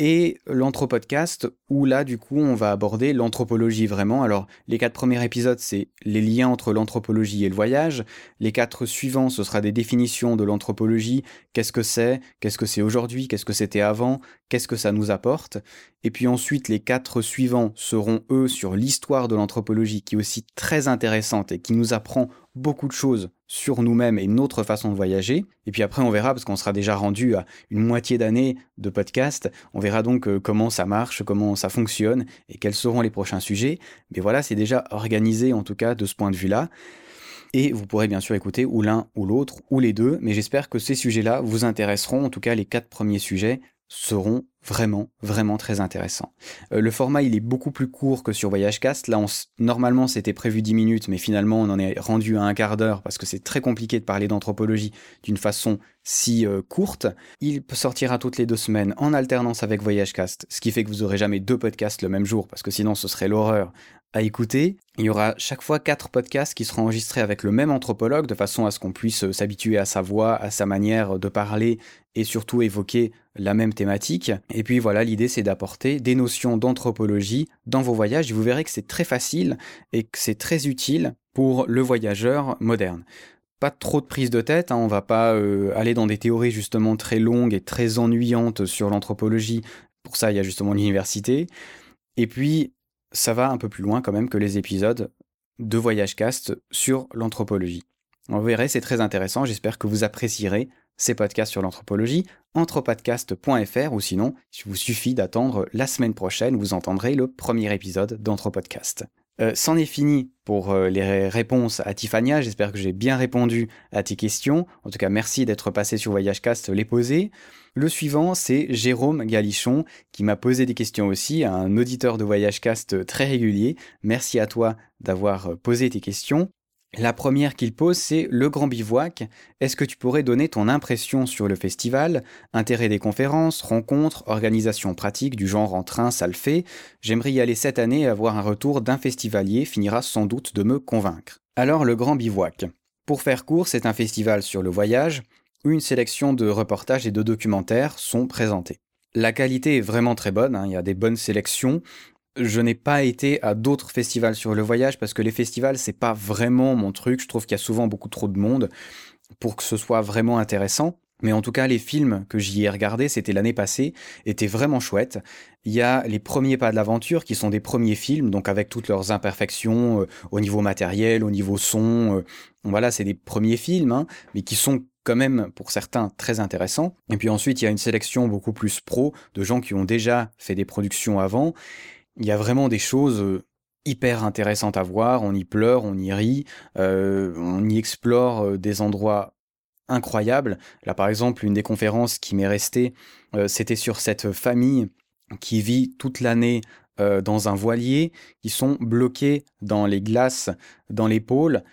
et l'anthropodcast où là du coup on va aborder l'anthropologie vraiment. Alors les quatre premiers épisodes c'est les liens entre l'anthropologie et le voyage, les quatre suivants ce sera des définitions de l'anthropologie, qu'est-ce que c'est, qu'est-ce que c'est aujourd'hui, qu'est-ce que c'était avant, qu'est-ce que ça nous apporte, et puis ensuite les quatre suivants seront eux sur l'histoire de l'anthropologie qui est aussi très intéressante et qui nous apprend beaucoup de choses sur nous-mêmes et notre façon de voyager. Et puis après, on verra, parce qu'on sera déjà rendu à une moitié d'année de podcast, on verra donc euh, comment ça marche, comment ça fonctionne et quels seront les prochains sujets. Mais voilà, c'est déjà organisé en tout cas de ce point de vue-là. Et vous pourrez bien sûr écouter ou l'un ou l'autre ou les deux, mais j'espère que ces sujets-là vous intéresseront. En tout cas, les quatre premiers sujets seront vraiment, vraiment très intéressant. Euh, le format, il est beaucoup plus court que sur Voyagecast. Là, normalement, c'était prévu 10 minutes, mais finalement, on en est rendu à un quart d'heure parce que c'est très compliqué de parler d'anthropologie d'une façon si euh, courte. Il sortira toutes les deux semaines en alternance avec Voyagecast, ce qui fait que vous aurez jamais deux podcasts le même jour parce que sinon, ce serait l'horreur à écouter. Il y aura chaque fois quatre podcasts qui seront enregistrés avec le même anthropologue de façon à ce qu'on puisse euh, s'habituer à sa voix, à sa manière de parler et surtout évoquer la même thématique. Et puis voilà, l'idée c'est d'apporter des notions d'anthropologie dans vos voyages. vous verrez que c'est très facile et que c'est très utile pour le voyageur moderne. Pas trop de prise de tête, hein, on va pas euh, aller dans des théories justement très longues et très ennuyantes sur l'anthropologie. Pour ça, il y a justement l'université. Et puis, ça va un peu plus loin quand même que les épisodes de Voyage Cast sur l'anthropologie. On verrait, c'est très intéressant, j'espère que vous apprécierez ces podcasts sur l'anthropologie, anthropodcast.fr ou sinon, il vous suffit d'attendre la semaine prochaine, vous entendrez le premier épisode d'Anthropodcast. Euh, c'en est fini pour euh, les réponses à Tiffania. J'espère que j'ai bien répondu à tes questions. En tout cas, merci d'être passé sur Voyagecast les poser. Le suivant, c'est Jérôme Galichon qui m'a posé des questions aussi, un auditeur de Voyagecast très régulier. Merci à toi d'avoir posé tes questions. La première qu'il pose, c'est le grand bivouac. Est-ce que tu pourrais donner ton impression sur le festival? Intérêt des conférences, rencontres, organisations pratiques du genre en train, ça le fait. J'aimerais y aller cette année et avoir un retour d'un festivalier finira sans doute de me convaincre. Alors le grand bivouac. Pour faire court, c'est un festival sur le voyage où une sélection de reportages et de documentaires sont présentés. La qualité est vraiment très bonne, hein. il y a des bonnes sélections, je n'ai pas été à d'autres festivals sur le voyage parce que les festivals, c'est pas vraiment mon truc. Je trouve qu'il y a souvent beaucoup trop de monde pour que ce soit vraiment intéressant. Mais en tout cas, les films que j'y ai regardés, c'était l'année passée, étaient vraiment chouettes. Il y a les premiers pas de l'aventure qui sont des premiers films, donc avec toutes leurs imperfections euh, au niveau matériel, au niveau son. Euh, voilà, c'est des premiers films, hein, mais qui sont quand même pour certains très intéressants. Et puis ensuite, il y a une sélection beaucoup plus pro de gens qui ont déjà fait des productions avant il y a vraiment des choses euh, hyper intéressantes à voir. On y pleure, on y rit, euh, on y explore euh, des endroits incroyables. Là, par exemple, une des conférences qui m'est restée, c'était sur cette famille qui vit toute l'année dans un voilier, qui sont bloqués dans les glaces, dans les pôles.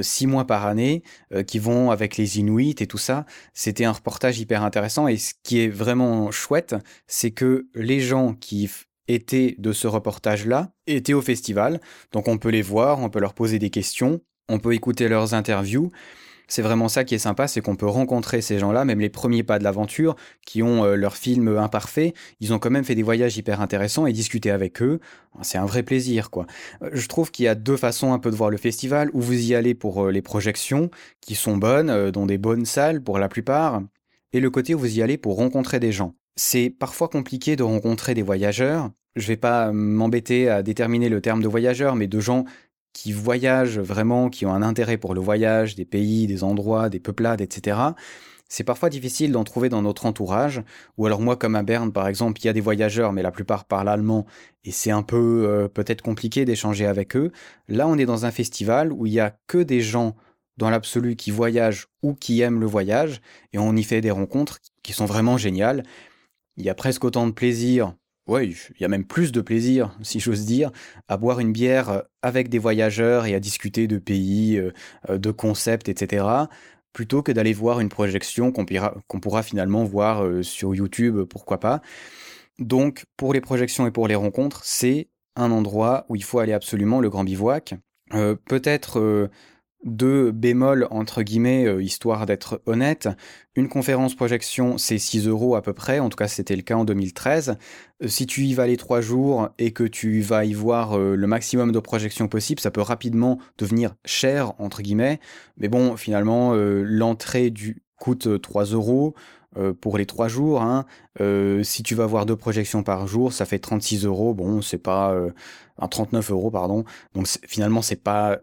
six mois par année, qui vont avec les Inuits et tout ça. C'était un reportage hyper intéressant et ce qui est vraiment chouette, c'est que les gens qui étaient de ce reportage-là étaient au festival. Donc on peut les voir, on peut leur poser des questions, on peut écouter leurs interviews. C'est vraiment ça qui est sympa, c'est qu'on peut rencontrer ces gens-là, même les premiers pas de l'aventure, qui ont euh, leur film imparfait, ils ont quand même fait des voyages hyper intéressants et discuter avec eux, c'est un vrai plaisir, quoi. Euh, je trouve qu'il y a deux façons un peu de voir le festival, où vous y allez pour euh, les projections, qui sont bonnes, dans des bonnes salles pour la plupart, et le côté où vous y allez pour rencontrer des gens. C'est parfois compliqué de rencontrer des voyageurs. Je vais pas m'embêter à déterminer le terme de voyageur, mais de gens qui voyagent vraiment, qui ont un intérêt pour le voyage, des pays, des endroits, des peuplades, etc. C'est parfois difficile d'en trouver dans notre entourage, ou alors moi comme à Berne par exemple, il y a des voyageurs, mais la plupart parlent allemand, et c'est un peu euh, peut-être compliqué d'échanger avec eux. Là on est dans un festival où il y a que des gens dans l'absolu qui voyagent ou qui aiment le voyage, et on y fait des rencontres qui sont vraiment géniales. Il y a presque autant de plaisir, ouais, il y a même plus de plaisir, si j'ose dire, à boire une bière avec des voyageurs et à discuter de pays, euh, euh, de concepts, etc., plutôt que d'aller voir une projection qu'on pourra, finalement voir euh, sur YouTube, pourquoi pas. Donc, pour les projections et pour les rencontres, c'est un endroit où il faut aller absolument, le Grand Bivouac. Peut-être deux bémols entre guillemets, euh, histoire d'être honnête. Une conférence projection, c'est 6 euros à peu près, en tout cas c'était le cas en 2013. Euh, si tu y vas les trois jours et que tu vas y voir euh, le maximum de projections possible, ça peut rapidement devenir cher, entre guillemets. Mais bon, finalement, l'entrée du coûte 3 euros pour les trois jours. Hein. si tu vas voir deux projections par jour, ça fait 36 euros. Bon, c'est pas... 39 euros, pardon. Donc finalement, c'est pas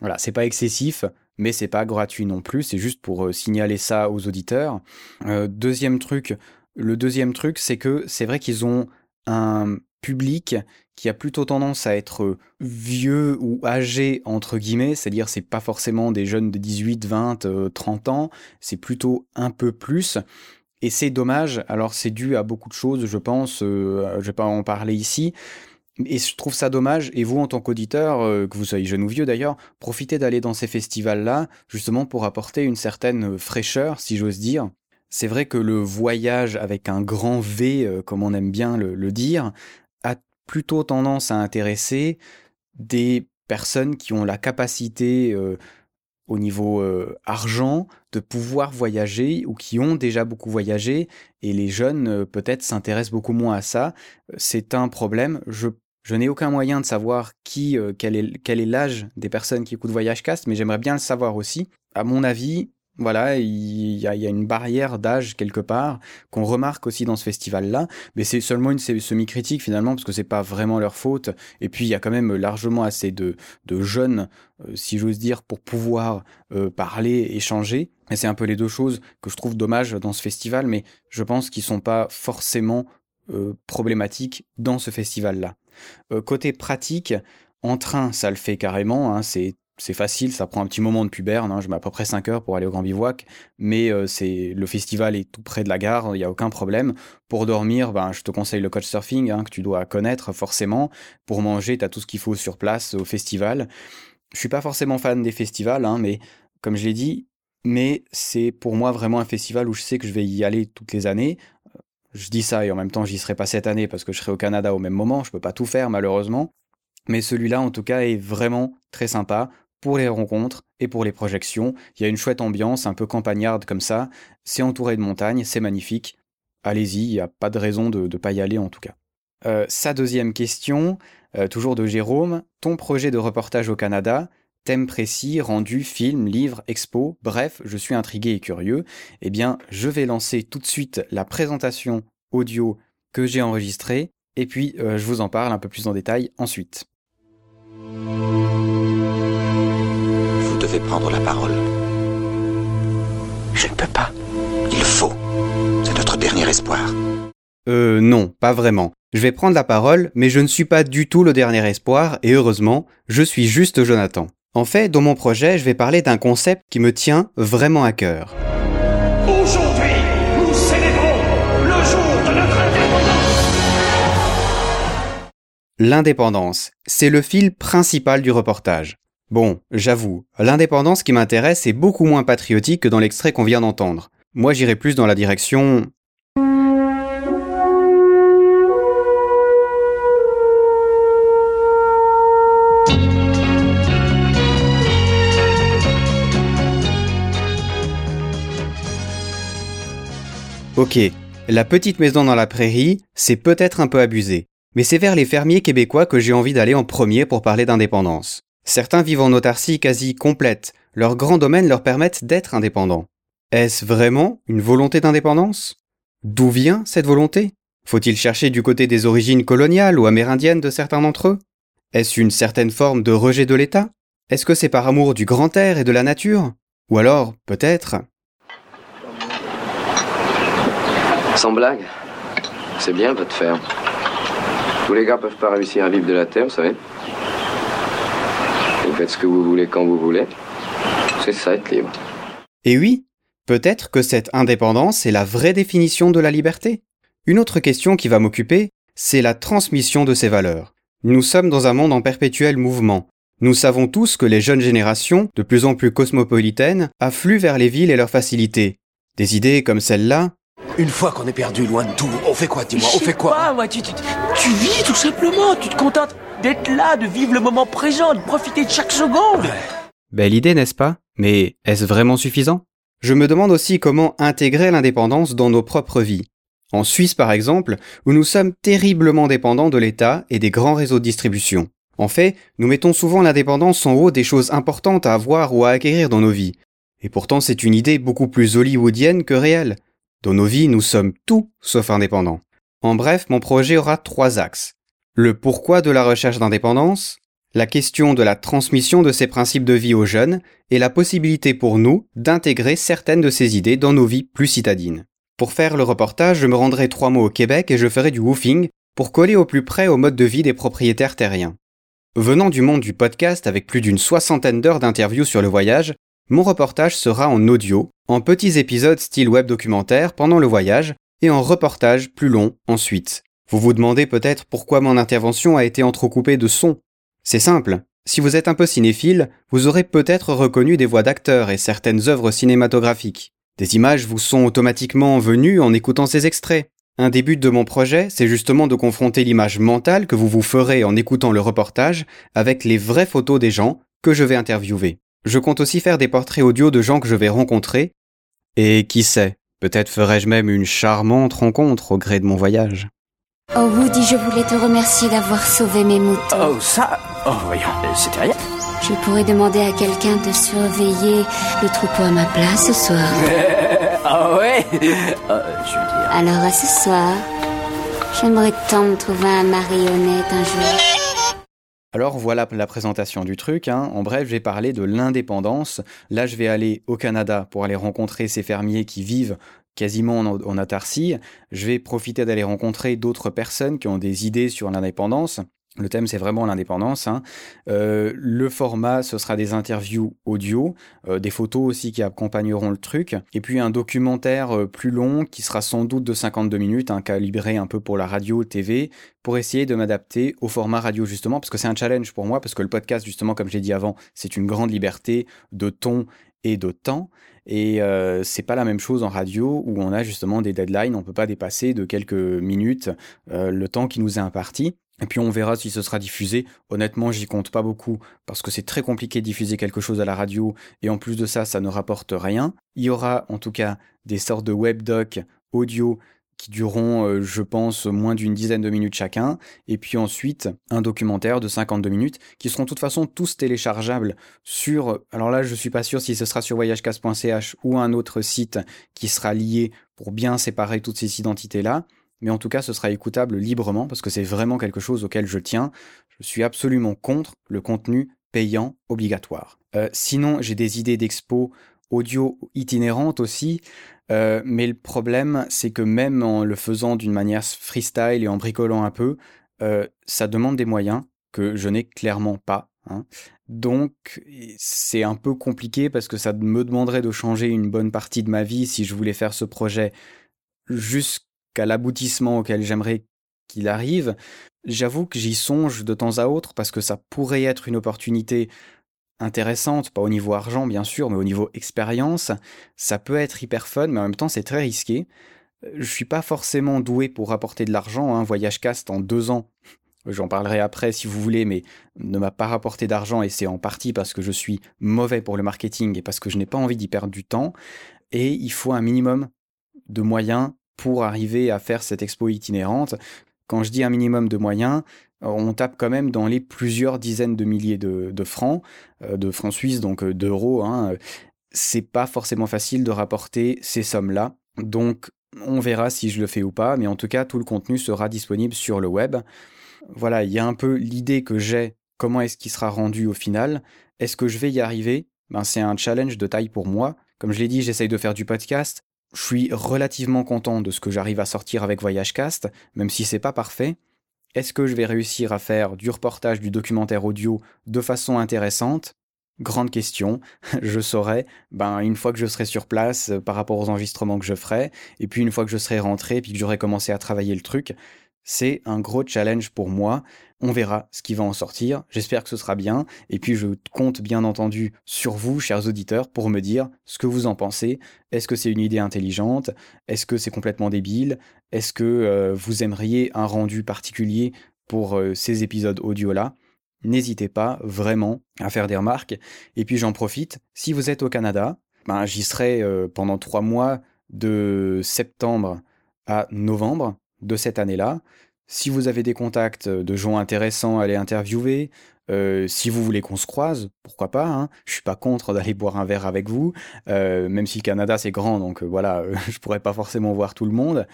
voilà, c'est pas excessif, mais c'est pas gratuit non plus. C'est juste pour euh, signaler ça aux auditeurs. Euh, deuxième truc, le deuxième truc, c'est que c'est vrai qu'ils ont un public qui a plutôt tendance à être vieux ou âgé entre guillemets, c'est-à-dire c'est pas forcément des jeunes de 18, 20, 30 ans, c'est plutôt un peu plus. Et c'est dommage, alors c'est dû à beaucoup de choses, je pense, euh, je vais pas en parler ici, et je trouve ça dommage, et vous en tant qu'auditeur, euh, que vous soyez jeune ou vieux d'ailleurs, profitez d'aller dans ces festivals-là, justement pour apporter une certaine fraîcheur, si j'ose dire. C'est vrai que le voyage avec un grand V, euh, comme on aime bien le, dire, a plutôt tendance à intéresser des personnes qui ont la capacité au niveau euh, argent de pouvoir voyager ou qui ont déjà beaucoup voyagé et les jeunes euh, peut-être s'intéressent beaucoup moins à ça. C'est un problème. Je, je n'ai aucun moyen de savoir euh, quel est l'âge des personnes qui écoutent Voyage Cast, mais j'aimerais bien le savoir aussi. À mon avis, voilà, il y, a, une barrière d'âge quelque part qu'on remarque aussi dans ce festival-là, mais c'est seulement une semi-critique finalement parce que c'est pas vraiment leur faute. Et puis il y a quand même largement assez de, jeunes, euh, si j'ose dire, pour pouvoir euh, parler, échanger. Et c'est un peu les deux choses que je trouve dommage dans ce festival, mais je pense qu'ils sont pas forcément problématiques dans ce festival-là. Côté pratique, en train, ça le fait carrément. Hein, c'est facile, ça prend un petit moment de puberne, hein, je mets à peu près 5 heures pour aller au Grand Bivouac, mais euh, c'est le festival est tout près de la gare, il n'y a aucun problème. Pour dormir, ben, je te conseille le coach surfing, hein, que tu dois connaître forcément. Pour manger, tu as tout ce qu'il faut sur place au festival. Je suis pas forcément fan des festivals, hein, mais comme je l'ai dit, mais c'est pour moi vraiment un festival où je sais que je vais y aller toutes les années. Je dis ça et en même temps j'y serai pas cette année parce que je serai au Canada au même moment, je peux pas tout faire malheureusement. Mais celui-là, en tout cas, est vraiment très sympa pour les rencontres et pour les projections. Il y a une chouette ambiance, un peu campagnarde comme ça. C'est entouré de montagnes, c'est magnifique. Allez-y, il n'y a pas de raison de ne pas y aller en tout cas. Euh, sa deuxième question, euh, toujours de Jérôme. Ton projet de reportage au Canada, thème précis, rendu, film, livre, expo, bref, je suis intrigué et curieux. Eh bien, je vais lancer tout de suite la présentation audio que j'ai enregistrée, et puis euh, je vous en parle un peu plus en détail ensuite. devez prendre la parole. Je ne peux pas. Il faut. C'est notre dernier espoir. Euh non, pas vraiment. Je vais prendre la parole, mais je ne suis pas du tout le dernier espoir, et heureusement, je suis juste Jonathan. En fait, dans mon projet, je vais parler d'un concept qui me tient vraiment à cœur. Aujourd'hui, nous célébrons le jour de notre indépendance. L'indépendance, c'est le fil principal du reportage. Bon, j'avoue, l'indépendance qui m'intéresse est beaucoup moins patriotique que dans l'extrait qu'on vient d'entendre. Moi j'irais plus dans la direction... Ok, la petite maison dans la prairie, c'est peut-être un peu abusé, mais c'est vers les fermiers québécois que j'ai envie d'aller en premier pour parler d'indépendance. Certains vivent en autarcie quasi complète, leurs grands domaines leur permettent d'être indépendants. Est-ce vraiment une volonté d'indépendance? D'où vient cette volonté? Faut-il chercher du côté des origines coloniales ou amérindiennes de certains d'entre eux? Est-ce une certaine forme de rejet de l'État? Est-ce que c'est par amour du grand air et de la nature? Ou alors, peut-être... Sans blague, c'est bien votre ferme. Tous les gars peuvent pas réussir à vivre de la terre, vous savez. Vous faites ce que vous voulez quand vous voulez. C'est ça être libre. Et oui, peut-être que cette indépendance est la vraie définition de la liberté. Une autre question qui va m'occuper, c'est la transmission de ces valeurs. Nous sommes dans un monde en perpétuel mouvement. Nous savons tous que les jeunes générations, de plus en plus cosmopolitaines, affluent vers les villes et leurs facilités. Des idées comme celle-là, une fois qu'on est perdu loin de tout, on fait quoi, dis-moi On fait quoi pas, moi, tu, tu, tu vis tout simplement, tu te contentes d'être là, de vivre le moment présent, de profiter de chaque seconde. Belle idée, n'est-ce pas? Mais est-ce vraiment suffisant? Je me demande aussi comment intégrer l'indépendance dans nos propres vies. En Suisse, par exemple, où nous sommes terriblement dépendants de l'État et des grands réseaux de distribution. En fait, nous mettons souvent l'indépendance en haut des choses importantes à avoir ou à acquérir dans nos vies. Et pourtant, c'est une idée beaucoup plus hollywoodienne que réelle. Dans nos vies, nous sommes tout sauf indépendants. En bref, mon projet aura trois axes. Le pourquoi de la recherche d'indépendance, la question de la transmission de ces principes de vie aux jeunes et la possibilité pour nous d'intégrer certaines de ces idées dans nos vies plus citadines. Pour faire le reportage, je me rendrai trois mots au Québec et je ferai du woofing pour coller au plus près au mode de vie des propriétaires terriens. Venant du monde du podcast avec plus d'une soixantaine d'heures d'interviews sur le voyage, Mon reportage sera en audio, en petits épisodes style web documentaire pendant le voyage et en reportage plus long ensuite. Vous vous demandez peut-être pourquoi mon intervention a été entrecoupée de sons. C'est simple. Si vous êtes un peu cinéphile, vous aurez peut-être reconnu des voix d'acteurs et certaines œuvres cinématographiques. Des images vous sont automatiquement venues en écoutant ces extraits. Un des buts de mon projet, c'est justement de confronter l'image mentale que vous vous ferez en écoutant le reportage avec les vraies photos des gens que je vais interviewer. Je compte aussi faire des portraits audio de gens que je vais rencontrer. Et qui sait, peut-être ferai-je même une charmante rencontre au gré de mon voyage. Oh Woody, je voulais te remercier d'avoir sauvé mes moutons. Oh, ça Oh, voyons, euh, c'était rien. Je pourrais demander à quelqu'un de surveiller le troupeau à ma place ce soir. Ah ouais Euh, Je veux dire... Alors à ce soir, j'aimerais tant me trouver un marionnette un jour. Alors voilà la présentation du truc. hein. En bref, je vais parler de l'indépendance. Là, je vais aller au Canada pour aller rencontrer ces fermiers qui vivent quasiment en, en. Je vais profiter d'aller rencontrer d'autres personnes qui ont des idées sur l'indépendance. Le thème, c'est vraiment l'indépendance. hein. Euh, le format, ce sera des interviews audio, euh, des photos aussi qui accompagneront le truc, et puis un documentaire euh, plus long qui sera sans doute de 52 minutes, hein, calibré un peu pour la radio, TV, pour essayer de m'adapter au format radio justement, parce que c'est un challenge pour moi, parce que le podcast, justement, comme j'ai dit avant, c'est une grande liberté de ton et de temps. Et c'est pas la même chose en radio où on a justement des deadlines, on peut pas dépasser de quelques minutes le temps qui nous est imparti. Et puis on verra si ce sera diffusé. Honnêtement, j'y compte pas beaucoup parce que c'est très compliqué de diffuser quelque chose à la radio et en plus de ça, ça ne rapporte rien. Il y aura en tout cas des sortes de webdocs audio qui dureront, euh, je pense, moins d'une dizaine de minutes chacun, et puis ensuite un documentaire de 52 minutes, qui seront de toute façon tous téléchargeables sur, alors là je suis pas sûr si ce sera sur voyagecast.ch ou un autre site qui sera lié pour bien séparer toutes ces identités-là, mais en tout cas ce sera écoutable librement, parce que c'est vraiment quelque chose auquel je tiens. Je suis absolument contre le contenu payant obligatoire. Euh, sinon, j'ai des idées d'expo audio itinérantes aussi, euh, mais le problème, c'est que même en le faisant d'une manière freestyle et en bricolant un peu, euh, ça demande des moyens que je n'ai clairement pas. hein. Donc, c'est un peu compliqué parce que ça me demanderait de changer une bonne partie de ma vie si je voulais faire ce projet jusqu'à l'aboutissement auquel j'aimerais qu'il arrive. J'avoue que j'y songe de temps à autre parce que ça pourrait être une opportunité intéressante, pas au niveau argent bien sûr, mais au niveau expérience, ça peut être hyper fun, mais en même temps c'est très risqué. Euh, Je suis pas forcément doué pour rapporter de l'argent, hein. Voyage Cast en deux ans, j'en parlerai après si vous voulez, mais ne m'a pas rapporté d'argent et c'est en partie parce que je suis mauvais pour le marketing et parce que je n'ai pas envie d'y perdre du temps. Et il faut un minimum de moyens pour arriver à faire cette expo itinérante. Quand je dis un minimum de moyens, on tape quand même dans les plusieurs dizaines de milliers de, de francs, euh, de francs suisses, donc euh, d'euros. Hein. C'est pas forcément facile de rapporter ces sommes-là. Donc, on verra si je le fais ou pas, mais en tout cas, tout le contenu sera disponible sur le web. Voilà, il y a un peu l'idée que j'ai, comment est-ce qu'il sera rendu au final. Est-ce que je vais y arriver? Ben, C'est un challenge de taille pour moi. Comme je l'ai dit, j'essaye de faire du podcast. Je suis relativement content de ce que j'arrive à sortir avec VoyageCast, même si c'est pas parfait. Est-ce que je vais réussir à faire du reportage, du documentaire audio de façon intéressante? Grande question. Je saurai ben, une fois que je serai sur place euh, par rapport aux enregistrements que je ferai, et puis une fois que je serai rentré, puis que j'aurai commencé à travailler le truc. C'est un gros challenge pour moi. On verra ce qui va en sortir. J'espère que ce sera bien. Et puis je compte bien entendu sur vous, chers auditeurs, pour me dire ce que vous en pensez. Est-ce que c'est une idée intelligente? Est-ce que c'est complètement débile? Est-ce que euh, vous aimeriez un rendu particulier pour euh, ces épisodes audio-là? N'hésitez pas vraiment à faire des remarques. Et puis j'en profite, si vous êtes au Canada, ben, j'y serai euh, pendant trois mois de septembre à novembre de cette année-là. Si vous avez des contacts de gens intéressants à les interviewer, euh, si vous voulez qu'on se croise, pourquoi pas. Hein je suis pas contre d'aller boire un verre avec vous, euh, même si le Canada c'est grand, donc euh, voilà, euh, je pourrais pas forcément voir tout le monde.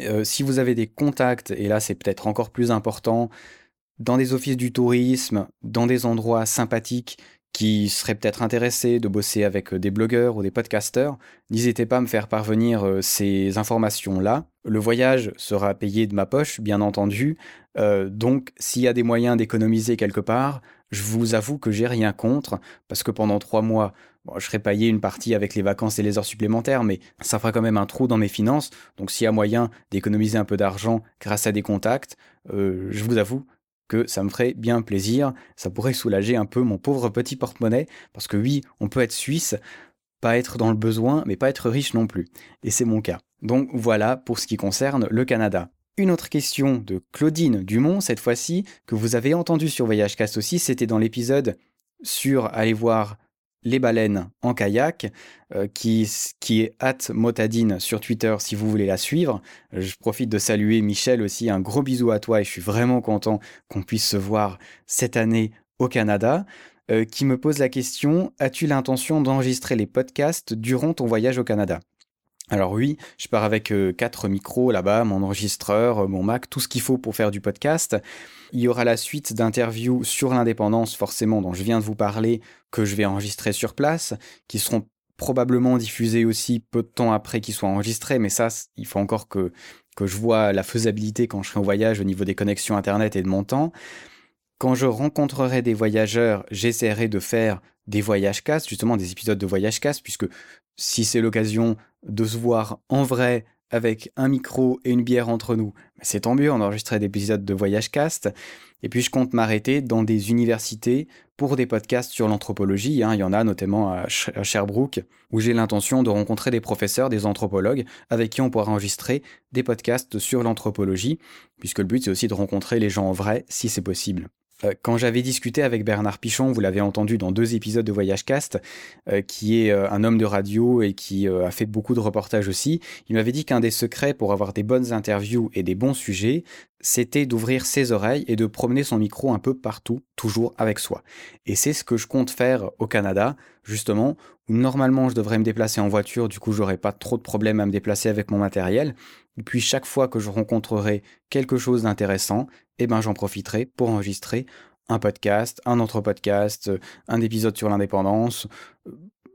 Euh, si vous avez des contacts, et là c'est peut-être encore plus important, dans des offices du tourisme, dans des endroits sympathiques qui seraient peut-être intéressés de bosser avec euh, des blogueurs ou des podcasteurs, n'hésitez pas à me faire parvenir euh, ces informations-là. Le voyage sera payé de ma poche, bien entendu, euh, donc s'il y a des moyens d'économiser quelque part, je vous avoue que j'ai rien contre, parce que pendant trois mois, je serai payé une partie avec les vacances et les heures supplémentaires, mais ça fera quand même un trou dans mes finances. Donc s'il y a moyen d'économiser un peu d'argent grâce à des contacts, je vous avoue que ça me ferait bien plaisir, ça pourrait soulager un peu mon pauvre petit porte-monnaie, parce que oui, on peut être suisse, pas être dans le besoin, mais pas être riche non plus. Et c'est mon cas. Donc voilà pour ce qui concerne le Canada. Une autre question de Claudine Dumont, cette fois-ci, que vous avez entendu sur Voyage Cast aussi, c'était dans l'épisode sur aller voir les baleines en kayak, euh, qui, qui est at motadine sur Twitter si vous voulez la suivre. Je profite de saluer Michel aussi, un gros bisou à toi et je suis vraiment content qu'on puisse se voir cette année au Canada. Euh, qui me pose la question As-tu l'intention d'enregistrer les podcasts durant ton voyage au Canada? Alors oui, je pars avec euh, quatre micros là-bas, mon enregistreur, mon Mac, tout ce qu'il faut pour faire du podcast. Il y aura la suite d'interviews sur l'indépendance, forcément, dont je viens de vous parler, que je vais enregistrer sur place, qui seront probablement diffusées aussi peu de temps après qu'ils soient enregistrés, mais ça, il faut encore que, que je vois la faisabilité quand je serai en voyage au niveau des connexions Internet et de mon temps. Quand je rencontrerai des voyageurs, j'essaierai de faire des voyages cast, justement des épisodes de voyage cast, puisque si c'est l'occasion de se voir en vrai avec un micro et une bière entre nous, c'est tant mieux, on enregistrerait des épisodes de voyage cast. Et puis je compte m'arrêter dans des universités pour des podcasts sur l'anthropologie. Hein. Il y en a notamment à Sherbrooke, où j'ai l'intention de rencontrer des professeurs, des anthropologues, avec qui on pourra enregistrer des podcasts sur l'anthropologie, puisque le but c'est aussi de rencontrer les gens en vrai, si c'est possible. Euh, quand j'avais discuté avec Bernard Pichon, vous l'avez entendu dans deux épisodes de Voyage Cast, euh, qui est euh, un homme de radio et qui a fait beaucoup de reportages aussi, il m'avait dit qu'un des secrets pour avoir des bonnes interviews et des bons sujets, c'était d'ouvrir ses oreilles et de promener son micro un peu partout, toujours avec soi. Et c'est ce que je compte faire au Canada, justement, où normalement je devrais me déplacer en voiture, du coup j'aurais pas trop de problèmes à me déplacer avec mon matériel. Et puis chaque fois que je rencontrerai quelque chose d'intéressant, eh ben j'en profiterai pour enregistrer un podcast, un autre podcast, un épisode sur l'indépendance.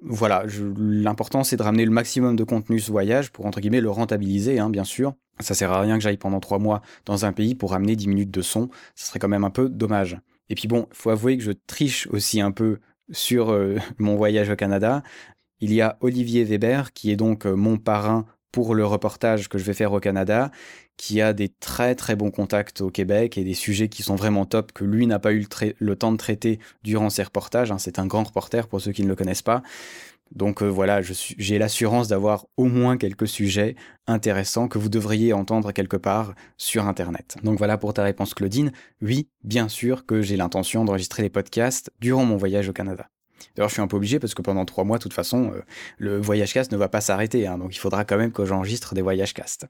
Voilà, l'important c'est de ramener le maximum de contenu ce voyage pour entre guillemets le rentabiliser, hein, bien sûr. Ça sert à rien que j'aille pendant trois mois dans un pays pour ramener dix minutes de son, ce serait quand même un peu dommage. Et puis bon, faut avouer que je triche aussi un peu sur euh, mon voyage au Canada. Il y a Olivier Weber qui est donc euh, mon parrain pour le reportage que je vais faire au Canada, qui a des très très bons contacts au Québec et des sujets qui sont vraiment top que lui n'a pas eu le, temps de traiter durant ses reportages. Hein. C'est un grand reporter pour ceux qui ne le connaissent pas. Donc euh, voilà, j'ai l'assurance d'avoir au moins quelques sujets intéressants que vous devriez entendre quelque part sur Internet. Donc voilà pour ta réponse Claudine. Oui, bien sûr que j'ai l'intention d'enregistrer les podcasts durant mon voyage au Canada. D'ailleurs, je suis un peu obligé parce que pendant trois mois, de toute façon, euh, le voyage cast ne va pas s'arrêter. Hein, donc il faudra quand même que j'enregistre des voyages cast.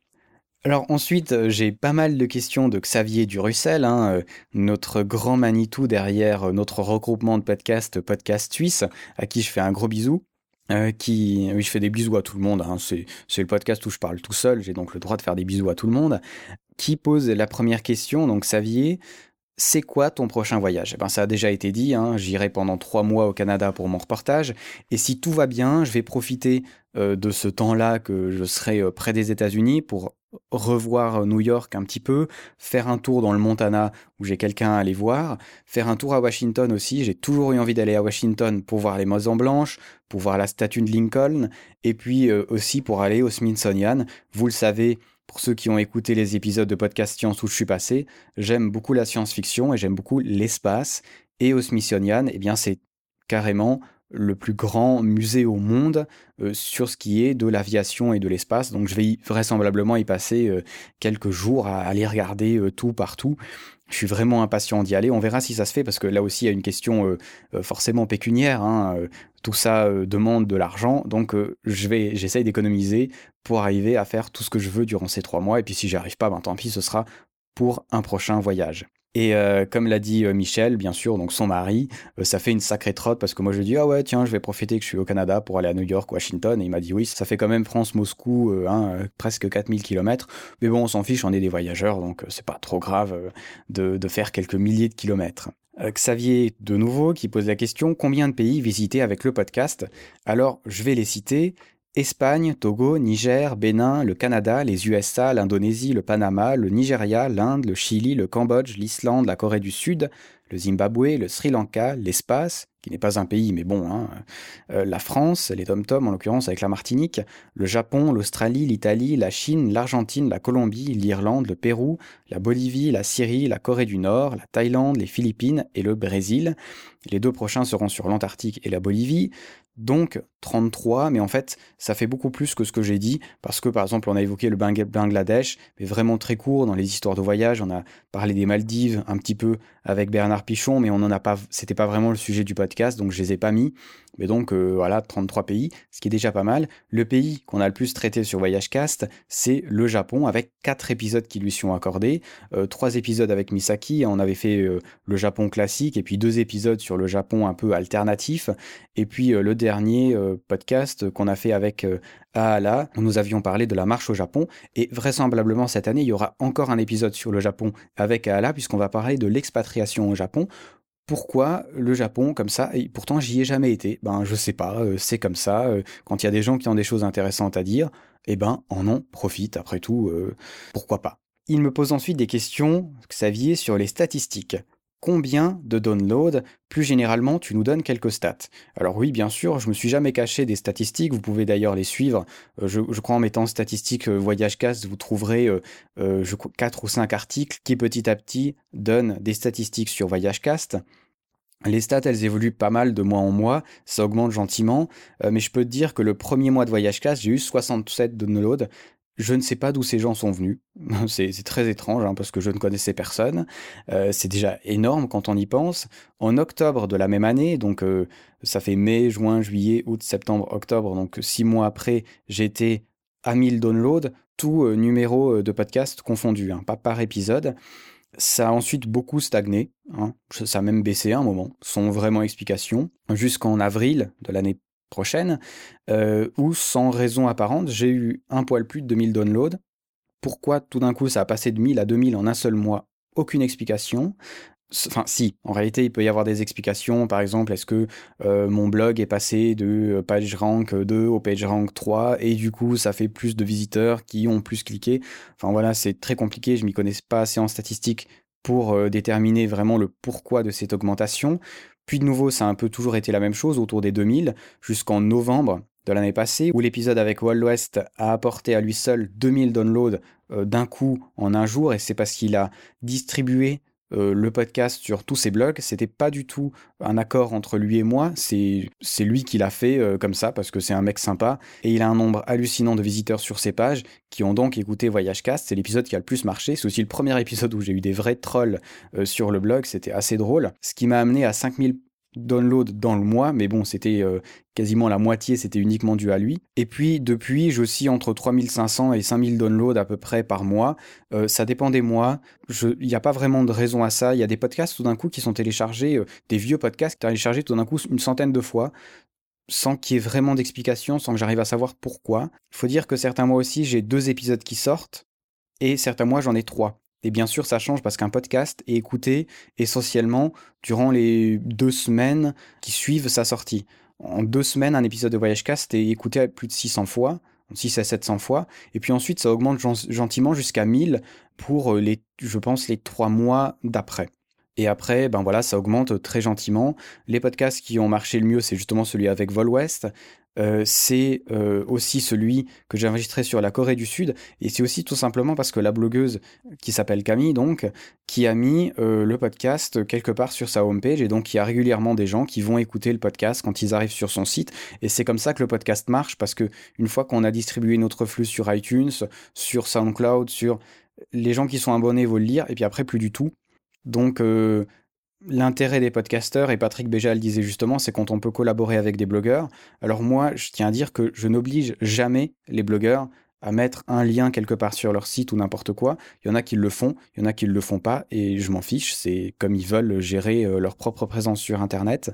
Alors ensuite, euh, j'ai pas mal de questions de Xavier Durussel, hein, euh, notre grand Manitou derrière notre regroupement de podcasts Podcast Suisse, à qui je fais un gros bisou. qui, oui, je fais des bisous à tout le monde. Hein, c'est, c'est le podcast où je parle tout seul. J'ai donc le droit de faire des bisous à tout le monde. Qui pose la première question? Donc Xavier, c'est quoi ton prochain voyage? Eh ben, Ça a déjà été dit, hein, j'irai pendant trois mois au Canada pour mon reportage, et si tout va bien, je vais profiter euh, de ce temps-là que je serai euh, près des États-Unis pour revoir New York un petit peu, faire un tour dans le Montana où j'ai quelqu'un à aller voir, faire un tour à Washington aussi, j'ai toujours eu envie d'aller à Washington pour voir les Maisons Blanches, pour voir la statue de Lincoln, et puis euh, aussi pour aller au Smithsonian. Vous le savez, pour ceux qui ont écouté les épisodes de podcast Science où je suis passé, j'aime beaucoup la science-fiction et j'aime beaucoup l'espace. Et au Smithsonian, eh bien, c'est carrément le plus grand musée au monde euh, sur ce qui est de l'aviation et de l'espace. Donc je vais vraisemblablement y passer euh, quelques jours à aller regarder euh, tout partout. Je suis vraiment impatient d'y aller. On verra si ça se fait parce que là aussi il y a une question forcément pécuniaire. Hein. Tout ça demande de l'argent, donc j'essaye d'économiser pour arriver à faire tout ce que je veux durant ces trois mois. Et puis si j'y arrive pas, ben tant pis, ce sera pour un prochain voyage. Et euh, comme l'a dit euh, Michel, bien sûr, donc son mari, euh, ça fait une sacrée trotte parce que moi je dis ah ouais tiens je vais profiter que je suis au Canada pour aller à New York, Washington et il m'a dit oui ça fait quand même France-Moscou hein, presque 4000 km mais bon on s'en fiche on est des voyageurs donc c'est pas trop grave de, faire quelques milliers de kilomètres. Xavier de nouveau qui pose la question combien de pays visiter avec le podcast? Alors je vais les citer Espagne, Togo, Niger, Bénin, le Canada, les USA, l'Indonésie, le Panama, le Nigeria, l'Inde, le Chili, le Cambodge, l'Islande, la Corée du Sud, le Zimbabwe, le Sri Lanka, l'espace, qui n'est pas un pays, mais bon, hein, euh, la France, les tom-tom en l'occurrence avec la Martinique, le Japon, l'Australie, l'Italie, la Chine, l'Argentine, la Colombie, l'Irlande, le Pérou, la Bolivie, la Syrie, la Corée du Nord, la Thaïlande, les Philippines et le Brésil. Les deux prochains seront sur l'Antarctique et la Bolivie. Donc 33, mais en fait, ça fait beaucoup plus que ce que j'ai dit, parce que par exemple, on a évoqué le Bangladesh, mais vraiment très court dans les histoires de voyage. On a parlé des Maldives un petit peu avec Bernard Pichon, mais on n'en a pas, c'était pas vraiment le sujet du podcast, donc je les ai pas mis. Mais donc euh, voilà, 33 pays, ce qui est déjà pas mal. Le pays qu'on a le plus traité sur Voyage Cast, c'est le Japon, avec quatre épisodes qui lui sont accordés, euh, trois épisodes avec Misaki, on avait fait euh, le Japon classique, et puis deux épisodes sur le Japon un peu alternatif, et puis le dernier podcast qu'on a fait avec Aala, où nous avions parlé de la marche au Japon, et vraisemblablement cette année, il y aura encore un épisode sur le Japon avec Aala, puisqu'on va parler de l'expatriation au Japon, pourquoi le Japon comme ça et pourtant j'y ai jamais été. Ben je sais pas euh, c'est comme ça euh, quand il y a des gens qui ont des choses intéressantes à dire eh ben en ont profite après tout euh, pourquoi pas. Il me pose ensuite des questions Xavier sur les statistiques combien de downloads Plus généralement, tu nous donnes quelques stats. Alors oui, bien sûr, je me suis jamais caché des statistiques, vous pouvez d'ailleurs les suivre. Je, crois en mettant statistiques VoyageCast, vous trouverez euh, je, 4 ou 5 articles qui petit à petit donnent des statistiques sur VoyageCast. Les stats, elles évoluent pas mal de mois en mois, ça augmente gentiment, euh, mais je peux te dire que le premier mois de Voyage Class, j'ai eu 67 downloads. Je ne sais pas d'où ces gens sont venus. c'est très étrange hein, parce que je ne connaissais personne. Euh, c'est déjà énorme quand on y pense. En octobre de la même année, donc euh, ça fait mai, juin, juillet, août, septembre, octobre, donc six mois après, j'étais à 1000 downloads, tout numéro de podcast confondu, hein, pas par épisode. Ça a ensuite beaucoup stagné, hein. ça a même baissé un moment, sans vraiment explication, jusqu'en avril de l'année prochaine, euh, où sans raison apparente, j'ai eu un poil plus de 2000 downloads. Pourquoi tout d'un coup ça a passé de 1000 à 2000 en un seul mois? Aucune explication. Enfin, si, en réalité, il peut y avoir des explications. Par exemple, est-ce que euh, mon blog est passé de euh, PageRank 2 au PageRank 3 et du coup, ça fait plus de visiteurs qui ont plus cliqué? Enfin voilà, c'est très compliqué. Je m'y connais pas assez en statistiques pour euh, déterminer vraiment le pourquoi de cette augmentation. Puis de nouveau, ça a un peu toujours été la même chose autour des 2000 jusqu'en novembre de l'année passée, où l'épisode avec Wild West a apporté à lui seul 2000 downloads d'un coup en un jour, et c'est parce qu'il a distribué euh, le podcast sur tous ses blogs. C'était pas du tout un accord entre lui et moi. C'est lui qui l'a fait euh, comme ça parce que c'est un mec sympa et il a un nombre hallucinant de visiteurs sur ses pages qui ont donc écouté Voyagecast. C'est l'épisode qui a le plus marché. C'est aussi le premier épisode où j'ai eu des vrais trolls euh, sur le blog. C'était assez drôle. Ce qui m'a amené à 5000 downloads dans le mois, mais bon, c'était euh, quasiment la moitié, c'était uniquement dû à lui. Et puis, depuis, j'oscille entre 3500 et 5000 downloads à peu près par mois. Euh, ça dépend des mois. Il n'y a pas vraiment de raison à ça. Il y a des podcasts tout d'un coup qui sont téléchargés, euh, des vieux podcasts téléchargés tout d'un coup une centaine de fois sans qu'il y ait vraiment d'explication, sans que j'arrive à savoir pourquoi. Il faut dire que certains mois aussi, j'ai deux épisodes qui sortent, et certains mois, j'en ai trois. Et bien sûr, ça change parce qu'un podcast est écouté essentiellement durant les deux semaines qui suivent sa sortie. En deux semaines, un épisode de Voyage Cast est écouté plus de 600 fois, 6 à 700 fois, et puis ensuite ça augmente gentiment jusqu'à 1000 pour euh, les, je pense, les trois mois d'après. Et après, ben voilà, ça augmente très gentiment. Les podcasts qui ont marché le mieux, c'est justement celui avec Vol West. Euh, c'est euh, aussi celui que j'ai enregistré sur la Corée du Sud. Et c'est aussi tout simplement parce que la blogueuse qui s'appelle Camille, donc, qui a mis euh, le podcast quelque part sur sa homepage. Et donc, il y a régulièrement des gens qui vont écouter le podcast quand ils arrivent sur son site. Et c'est comme ça que le podcast marche parce que une fois qu'on a distribué notre flux sur iTunes, sur SoundCloud, sur les gens qui sont abonnés vont le lire. Et puis après, plus du tout. Donc, euh, l'intérêt des podcasteurs, et Patrick Béja le disait justement, c'est quand on peut collaborer avec des blogueurs. Alors moi, je tiens à dire que je n'oblige jamais les blogueurs à mettre un lien quelque part sur leur site ou n'importe quoi. Il y en a qui le font, il y en a qui ne le font pas, et je m'en fiche, c'est comme ils veulent gérer euh, leur propre présence sur Internet.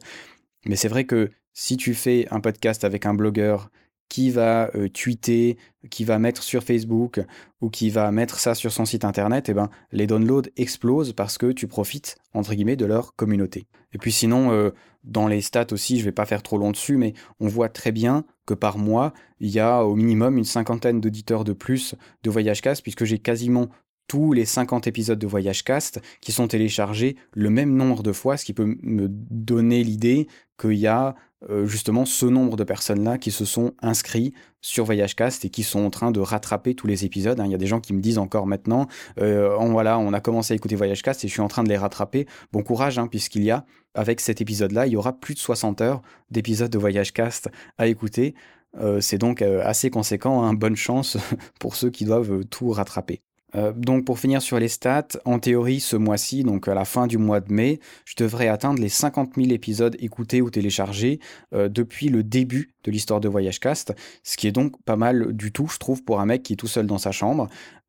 Mais c'est vrai que si tu fais un podcast avec un blogueur qui va euh, tweeter, qui va mettre sur Facebook ou qui va mettre ça sur son site internet, eh ben, les downloads explosent parce que tu profites, entre guillemets, de leur communauté. Et puis sinon, euh, dans les stats aussi, je vais pas faire trop long dessus, mais on voit très bien que par mois, il y a au minimum une cinquantaine d'auditeurs de plus de Voyage puisque j'ai quasiment tous les 50 épisodes de Voyage Cast qui sont téléchargés le même nombre de fois, ce qui peut me donner l'idée qu'il y a euh, justement ce nombre de personnes-là qui se sont inscrits sur Voyagecast et qui sont en train de rattraper tous les épisodes. hein. Il y a des gens qui me disent encore maintenant, euh, on, voilà, on a commencé à écouter Voyagecast et je suis en train de les rattraper. Bon courage, hein, puisqu'il y a, avec cet épisode-là, il y aura plus de 60 heures d'épisodes de Voyagecast à écouter. Euh, c'est donc assez conséquent, hein. bonne chance pour ceux qui doivent tout rattraper. Euh, donc pour finir sur les stats, en théorie ce mois-ci, donc à la fin du mois de mai, je devrais atteindre les 50 000 épisodes écoutés ou téléchargés euh, depuis le début de l'histoire de Voyagecast, ce qui est donc pas mal du tout, je trouve, pour un mec qui est tout seul dans sa chambre.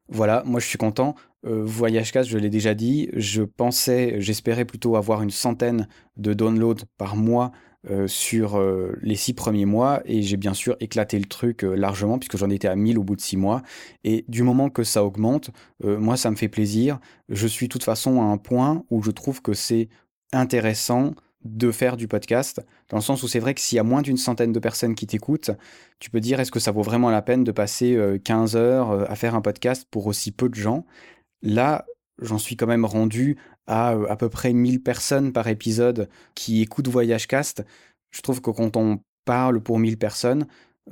Voilà, moi je suis content. Euh, Voyagecast, je l'ai déjà dit, je pensais, j'espérais plutôt avoir une centaine de downloads par mois euh, sur euh, les six premiers mois et j'ai bien sûr éclaté le truc euh, largement puisque j'en étais à 1000 au bout de six mois et du moment que ça augmente, moi ça me fait plaisir. Je suis de toute façon à un point où je trouve que c'est intéressant de faire du podcast, dans le sens où c'est vrai que s'il y a moins d'une centaine de personnes qui t'écoutent, tu peux dire est-ce que ça vaut vraiment la peine de passer euh, 15 heures à faire un podcast pour aussi peu de gens? Là, j'en suis quand même rendu à euh, à peu près 1000 personnes par épisode qui écoutent Voyagecast. Je trouve que quand on parle pour 1000 personnes,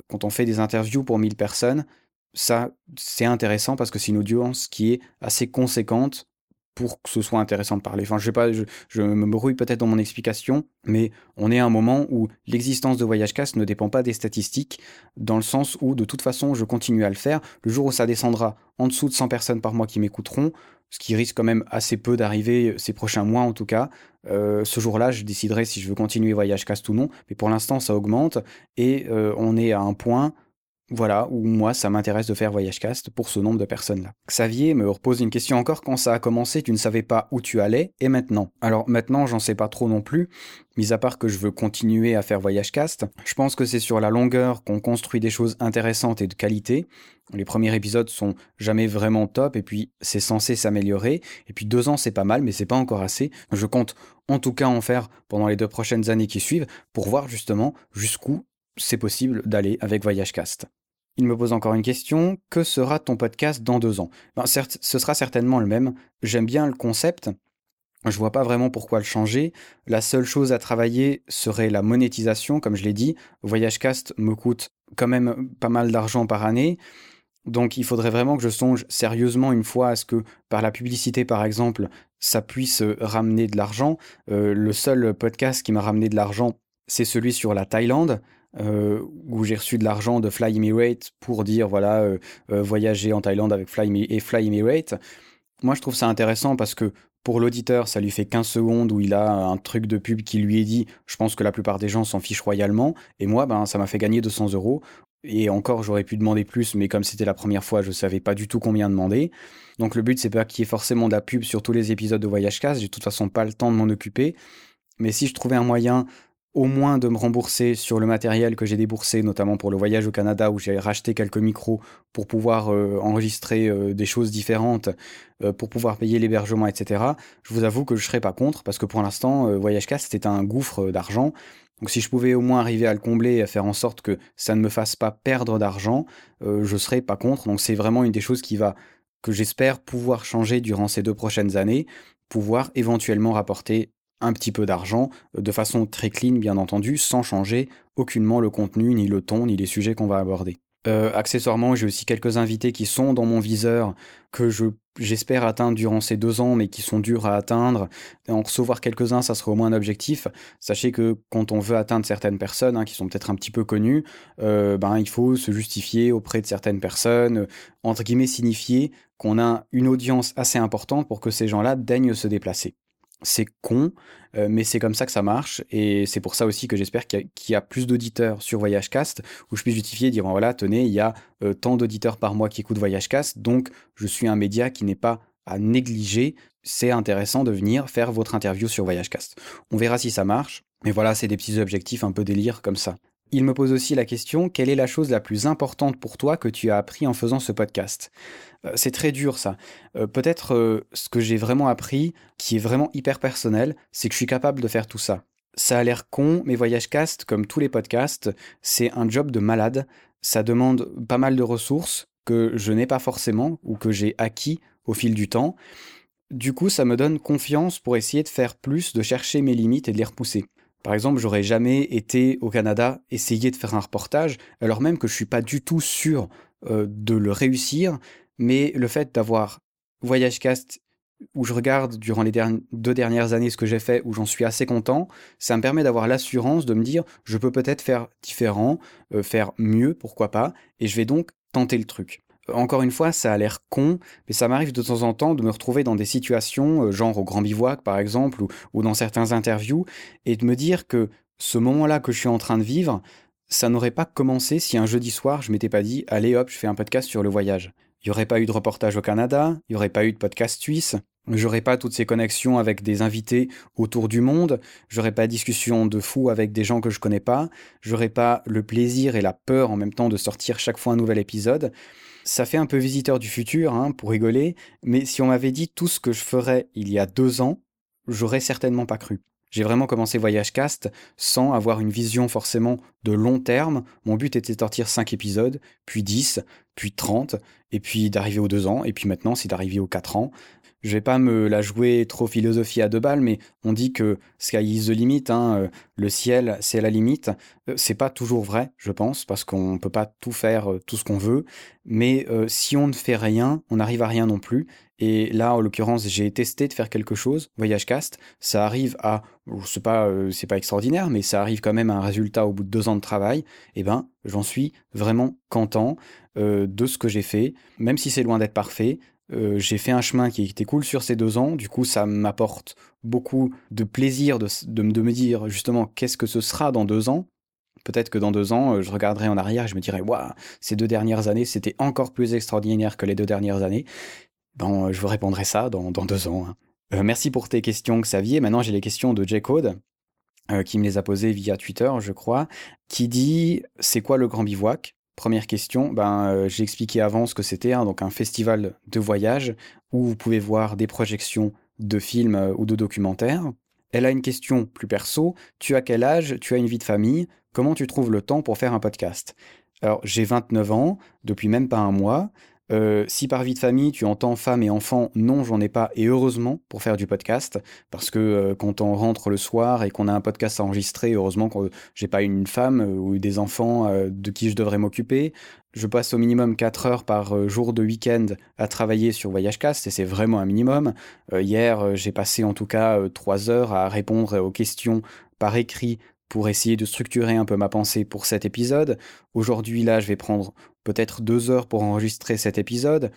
quand on fait des interviews pour 1000 personnes, ça, c'est intéressant parce que c'est une audience qui est assez conséquente pour que ce soit intéressant de parler. Enfin, je sais pas, je, je me brouille peut-être dans mon explication, mais on est à un moment où l'existence de Voyagecast ne dépend pas des statistiques, dans le sens où, de toute façon, je continue à le faire. Le jour où ça descendra en dessous de 100 personnes par mois qui m'écouteront, ce qui risque quand même assez peu d'arriver ces prochains mois en tout cas, euh, ce jour-là, je déciderai si je veux continuer Voyagecast ou non. Mais pour l'instant, ça augmente et euh, on est à un point voilà, où moi, ça m'intéresse de faire Voyagecast pour ce nombre de personnes-là. Xavier me repose une question encore. Quand ça a commencé, tu ne savais pas où tu allais, et maintenant? Alors maintenant, j'en sais pas trop non plus, mis à part que je veux continuer à faire Voyagecast. Je pense que c'est sur la longueur qu'on construit des choses intéressantes et de qualité. Les premiers épisodes sont jamais vraiment top, et puis c'est censé s'améliorer. Et puis deux ans, c'est pas mal, mais c'est pas encore assez. Je compte en tout cas en faire pendant les deux prochaines années qui suivent, pour voir justement jusqu'où c'est possible d'aller avec Voyagecast. Il me pose encore une question. Que sera ton podcast dans deux ans? Ben, Certes, ce sera certainement le même. J'aime bien le concept. Je vois pas vraiment pourquoi le changer. La seule chose à travailler serait la monétisation, comme je l'ai dit. Voyagecast me coûte quand même pas mal d'argent par année. Donc il faudrait vraiment que je songe sérieusement une fois à ce que par la publicité par exemple ça puisse ramener de l'argent. Euh, le seul podcast qui m'a ramené de l'argent c'est celui sur la Thaïlande euh, où j'ai reçu de l'argent de Fly Emirate pour dire voilà euh, euh, voyager en Thaïlande avec Fly et Fly Emirate. Moi, je trouve ça intéressant parce que pour l'auditeur, ça lui fait 15 secondes où il a un truc de pub qui lui est dit. Je pense que la plupart des gens s'en fichent royalement. Et moi, ben, ça m'a fait gagner 200 euros. Et encore, j'aurais pu demander plus, mais comme c'était la première fois, je savais pas du tout combien demander. Donc le but, c'est pas qu'il y ait forcément de la pub sur tous les épisodes de Voyage Cast. J'ai de toute façon pas le temps de m'en occuper. Mais si je trouvais un moyen au moins de me rembourser sur le matériel que j'ai déboursé, notamment pour le voyage au Canada où j'ai racheté quelques micros pour pouvoir euh, enregistrer euh, des choses différentes, euh, pour pouvoir payer l'hébergement, etc. Je vous avoue que je serais pas contre parce que pour l'instant, euh, VoyageCast c'était un gouffre d'argent. Donc si je pouvais au moins arriver à le combler et à faire en sorte que ça ne me fasse pas perdre d'argent, je serais pas contre. Donc c'est vraiment une des choses qui va que j'espère pouvoir changer durant ces deux prochaines années, pouvoir éventuellement rapporter un petit peu d'argent, euh, de façon très clean bien entendu, sans changer aucunement le contenu, ni le ton, ni les sujets qu'on va aborder. Euh, accessoirement, j'ai aussi quelques invités qui sont dans mon viseur, que je j'espère atteindre durant ces deux ans, mais qui sont durs à atteindre. En recevoir quelques-uns, ça serait au moins un objectif. Sachez que quand on veut atteindre certaines personnes, hein, qui sont peut-être un petit peu connues, euh, ben, il faut se justifier auprès de certaines personnes, entre guillemets signifier qu'on a une audience assez importante pour que ces gens-là daignent se déplacer c'est con, euh, mais c'est comme ça que ça marche. Et c'est pour ça aussi que j'espère qu'il y, a plus d'auditeurs sur VoyageCast, où je puisse justifier, dire voilà, tenez, il y a euh, tant d'auditeurs par mois qui écoutent VoyageCast, donc je suis un média qui n'est pas à négliger. C'est intéressant de venir faire votre interview sur VoyageCast. On verra si ça marche. Mais voilà, c'est des petits objectifs un peu délire comme ça. Il me pose aussi la question, quelle est la chose la plus importante pour toi que tu as appris en faisant ce podcast? Euh, C'est très dur ça. Euh, Peut-être euh, ce que j'ai vraiment appris, qui est vraiment hyper personnel, c'est que je suis capable de faire tout ça. Ça a l'air con, mais Voyage Cast, comme tous les podcasts, c'est un job de malade. Ça demande pas mal de ressources que je n'ai pas forcément ou que j'ai acquis au fil du temps. Du coup, ça me donne confiance pour essayer de faire plus, de chercher mes limites et de les repousser. Par exemple, j'aurais jamais été au Canada essayer de faire un reportage, alors même que je suis pas du tout sûr euh, de le réussir, mais le fait d'avoir VoyageCast où je regarde durant les deux dernières années ce que j'ai fait, où j'en suis assez content, ça me permet d'avoir l'assurance de me dire je peux peut-être faire différent, euh, faire mieux, pourquoi pas, et je vais donc tenter le truc. Encore une fois, ça a l'air con, mais ça m'arrive de temps en temps de me retrouver dans des situations, euh, genre au Grand Bivouac par exemple, ou, dans certains interviews, et de me dire que ce moment-là que je suis en train de vivre, ça n'aurait pas commencé si un jeudi soir je m'étais pas dit allez hop, je fais un podcast sur le voyage. Il n'y aurait pas eu de reportage au Canada, il n'y aurait pas eu de podcast suisse, j'aurais pas toutes ces connexions avec des invités autour du monde, j'aurais pas discussion de fou avec des gens que je connais pas, j'aurais pas le plaisir et la peur en même temps de sortir chaque fois un nouvel épisode. Ça fait un peu visiteur du futur, hein, pour rigoler, mais si on m'avait dit tout ce que je ferais il y a deux ans, j'aurais certainement pas cru. J'ai vraiment commencé Voyage Cast sans avoir une vision forcément de long terme. Mon but était de sortir 5 épisodes, puis 10, puis 30, et puis d'arriver aux 2 ans, et puis maintenant c'est d'arriver aux 4 ans. Je vais pas me la jouer trop philosophie à deux balles, mais on dit que sky is the limit, hein, euh, le ciel c'est la limite. Euh, c'est pas toujours vrai, je pense, parce qu'on peut pas tout faire, euh, tout ce qu'on veut. Mais si on ne fait rien, on n'arrive à rien non plus. Et là, en l'occurrence, j'ai testé de faire quelque chose, Voyage Cast. Ça arrive à, c'est pas, pas extraordinaire, mais ça arrive quand même à un résultat au bout de deux ans de travail. Eh ben, j'en suis vraiment content de ce que j'ai fait, même si c'est loin d'être parfait. Euh, j'ai fait un chemin qui était cool sur ces deux ans. Du coup, ça m'apporte beaucoup de plaisir de, me dire justement qu'est-ce que ce sera dans deux ans. Peut-être que dans deux ans, je regarderai en arrière et je me dirai, waouh, ces deux dernières années, c'était encore plus extraordinaire que les deux dernières années. Bon, je vous répondrai ça dans, deux ans. Hein. Euh, merci pour tes questions, Xavier. Maintenant, j'ai les questions de J-Code, euh, qui me les a posées via Twitter, je crois, qui dit c'est quoi le Grand Bivouac? Première question, ben, euh, j'ai expliqué avant ce que c'était, hein, donc un festival de voyage où vous pouvez voir des projections de films ou de documentaires. Elle a une question plus perso. Tu as quel âge Tu as une vie de famille Comment tu trouves le temps pour faire un podcast? Alors, j'ai 29 ans, depuis même pas un mois. Euh, si par vie de famille tu entends femme et enfant, non, j'en ai pas, et heureusement pour faire du podcast, parce que euh, quand on rentre le soir et qu'on a un podcast à enregistrer, heureusement que j'ai pas une femme euh, ou des enfants de qui je devrais m'occuper. Je passe au minimum 4 heures par jour de week-end à travailler sur VoyageCast, et c'est vraiment un minimum. hier, j'ai passé en tout cas 3 heures à répondre aux questions par écrit pour essayer de structurer un peu ma pensée pour cet épisode. Aujourd'hui, là, je vais prendre peut-être deux heures pour enregistrer cet épisode,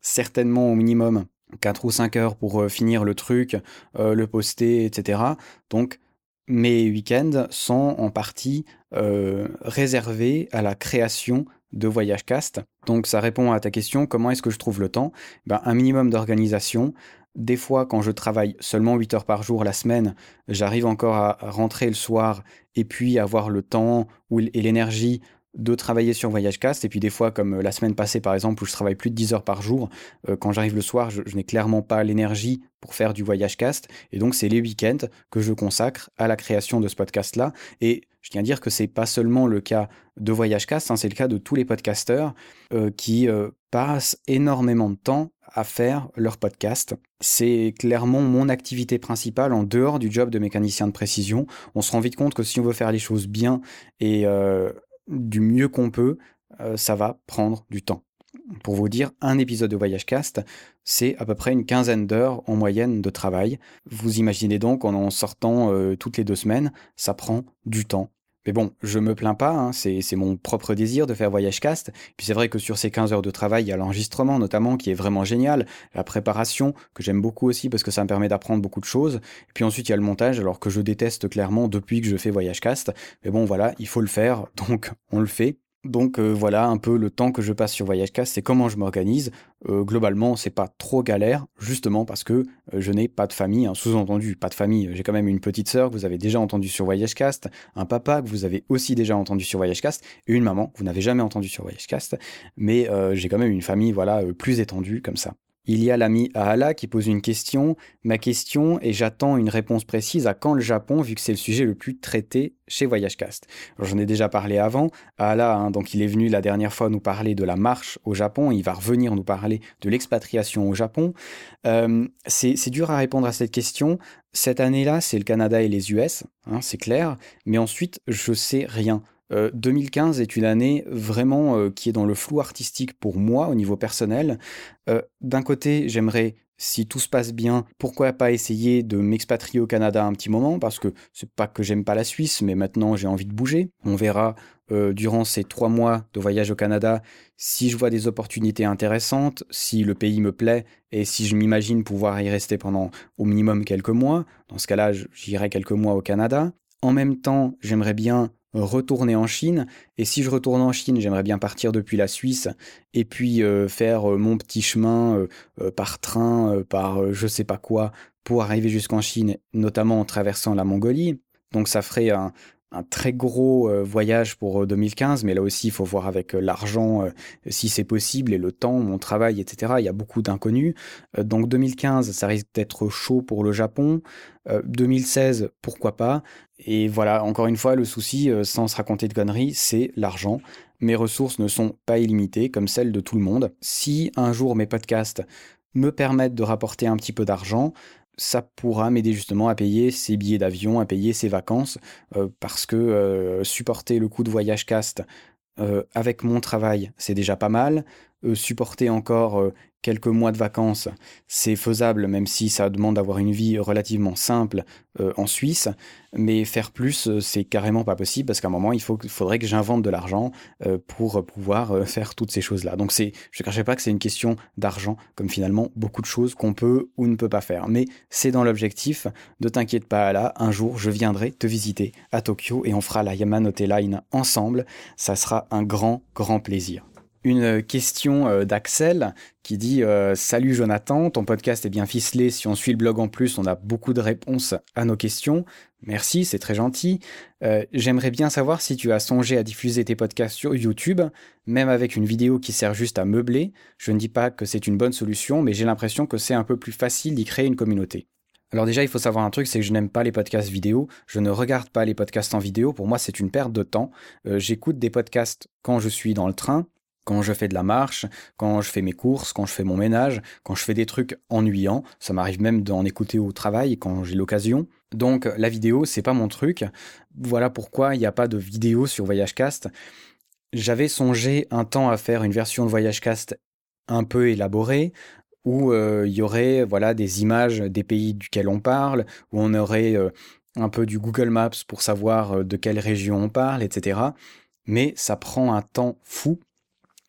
certainement au minimum quatre ou cinq heures pour euh, finir le truc, euh, le poster, etc. Donc, mes week-ends sont en partie euh, réservés à la création de Voyage Cast. Donc ça répond à ta question, comment est-ce que je trouve le temps? Ben, Un minimum d'organisation, des fois, quand je travaille seulement 8 heures par jour la semaine, j'arrive encore à rentrer le soir et puis avoir le temps et l'énergie de travailler sur VoyageCast. Et puis des fois, comme euh, la semaine passée par exemple, où je travaille plus de 10 heures par jour, euh, quand j'arrive le soir, je, n'ai clairement pas l'énergie pour faire du VoyageCast. Et donc, c'est les week-ends que je consacre à la création de ce podcast-là. Et je tiens à dire que c'est pas seulement le cas de VoyageCast, hein, c'est le cas de tous les podcasteurs euh, qui passent énormément de temps à faire leur podcast. C'est clairement mon activité principale en dehors du job de mécanicien de précision. On se rend vite compte que si on veut faire les choses bien et du mieux qu'on peut, euh, ça va prendre du temps. Pour vous dire, un épisode de Voyage Cast, c'est à peu près une quinzaine d'heures en moyenne de travail. Vous imaginez donc en en sortant euh, toutes les deux semaines, ça prend du temps. Mais bon, je me plains pas, hein, c'est mon propre désir de faire Voyage Cast. Puis c'est vrai que sur ces 15 heures de travail, il y a l'enregistrement notamment qui est vraiment génial, la préparation que j'aime beaucoup aussi parce que ça me permet d'apprendre beaucoup de choses. Et puis ensuite il y a le montage alors que je déteste clairement depuis que je fais Voyage Cast. Mais bon voilà, il faut le faire, donc on le fait. Donc euh, voilà un peu le temps que je passe sur VoyageCast, c'est comment je m'organise. Euh, globalement, c'est pas trop galère, justement parce que euh, je n'ai pas de famille. Sous-entendu, pas de famille. J'ai quand même une petite sœur que vous avez déjà entendue sur VoyageCast, un papa que vous avez aussi déjà entendu sur VoyageCast, et une maman que vous n'avez jamais entendue sur VoyageCast. Mais j'ai quand même une famille, voilà, plus étendue comme ça. Il y a l'ami Ahala qui pose une question. Ma question, et j'attends une réponse précise, à quand le Japon, vu que c'est le sujet le plus traité chez VoyageCast J'en ai déjà parlé avant. Ahala, hein, donc il est venu la dernière fois nous parler de la marche au Japon. Il va revenir nous parler de l'expatriation au Japon. Euh, c'est dur à répondre à cette question. Cette année-là, c'est le Canada et les US, hein, c'est clair. Mais ensuite, je sais rien. 2015 euh, est une année vraiment euh, qui est dans le flou artistique pour moi au niveau personnel. Euh, d'un côté, j'aimerais, si tout se passe bien, pourquoi pas essayer de m'expatrier au Canada un petit moment, parce que c'est pas que j'aime pas la Suisse, mais maintenant j'ai envie de bouger. On verra durant ces trois mois de voyage au Canada si je vois des opportunités intéressantes, si le pays me plaît et si je m'imagine pouvoir y rester pendant au minimum quelques mois. Dans ce cas-là, j'irai quelques mois au Canada. En même temps, j'aimerais bien retourner en Chine. Et si je retourne en Chine, j'aimerais bien partir depuis la Suisse et puis euh, faire euh, mon petit chemin euh, par train, par je sais pas quoi, pour arriver jusqu'en Chine, notamment en traversant la Mongolie. Donc ça ferait un, un très gros euh, voyage pour 2015, euh, mais là aussi il faut voir avec euh, l'argent si c'est possible et le temps, mon travail, etc. Il y a beaucoup d'inconnus. donc 2015, ça risque d'être chaud pour le Japon. 2016, pourquoi pas? Et voilà, encore une fois, le souci, sans se raconter de conneries, c'est l'argent. Mes ressources ne sont pas illimitées comme celles de tout le monde. Si un jour mes podcasts me permettent de rapporter un petit peu d'argent, ça pourra m'aider justement à payer ses billets d'avion, à payer ses vacances, euh, parce que euh, supporter le coût de voyage cast euh, avec mon travail, c'est déjà pas mal. supporter encore quelques mois de vacances, c'est faisable, même si ça demande d'avoir une vie relativement simple euh, en Suisse. Mais faire plus, euh, c'est carrément pas possible parce qu'à un moment, il faudrait que j'invente de l'argent euh, pour pouvoir faire toutes ces choses-là. Donc c'est, je ne cachais pas que c'est une question d'argent, comme finalement beaucoup de choses qu'on peut ou ne peut pas faire. Mais c'est dans l'objectif. Ne t'inquiète pas là, un jour, je viendrai te visiter à Tokyo et on fera la Yamanote Line ensemble. Ça sera un grand, grand plaisir une question euh, d'Axel qui dit euh, Salut Jonathan, ton podcast est bien ficelé. Si on suit le blog en plus, on a beaucoup de réponses à nos questions. Merci, c'est très gentil. Euh, j'aimerais bien savoir si tu as songé à diffuser tes podcasts sur YouTube, même avec une vidéo qui sert juste à meubler. Je ne dis pas que c'est une bonne solution, mais j'ai l'impression que c'est un peu plus facile d'y créer une communauté. Alors déjà, il faut savoir un truc, c'est que je n'aime pas les podcasts vidéo. Je ne regarde pas les podcasts en vidéo. Pour moi, c'est une perte de temps. J'écoute des podcasts quand je suis dans le train, quand je fais de la marche, quand je fais mes courses, quand je fais mon ménage, quand je fais des trucs ennuyants, ça m'arrive même d'en écouter au travail quand j'ai l'occasion. Donc la vidéo, c'est pas mon truc. Voilà pourquoi il n'y a pas de vidéo sur VoyageCast. J'avais songé un temps à faire une version de VoyageCast un peu élaborée où euh, il y aurait voilà des images des pays duquel on parle, où on aurait euh, un peu du Google Maps pour savoir euh, de quelle région on parle, etc. Mais ça prend un temps fou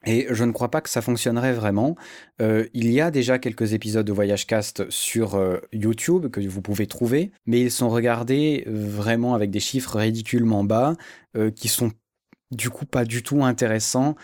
et je ne crois pas que ça fonctionnerait vraiment. Euh, il y a déjà quelques épisodes de Voyage Cast sur euh, YouTube que vous pouvez trouver, mais ils sont regardés euh, vraiment avec des chiffres ridiculement bas, qui sont du coup pas du tout intéressants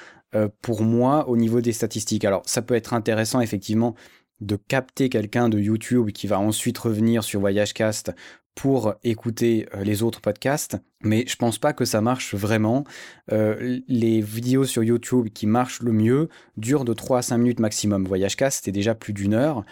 pour moi au niveau des statistiques. Alors ça peut être intéressant effectivement de capter quelqu'un de YouTube qui va ensuite revenir sur VoyageCast pour écouter euh, les autres podcasts, mais je pense pas que ça marche vraiment. Euh, les vidéos sur YouTube qui marchent le mieux durent de 3 à 5 minutes maximum. VoyageCast, c'était déjà plus d'une heure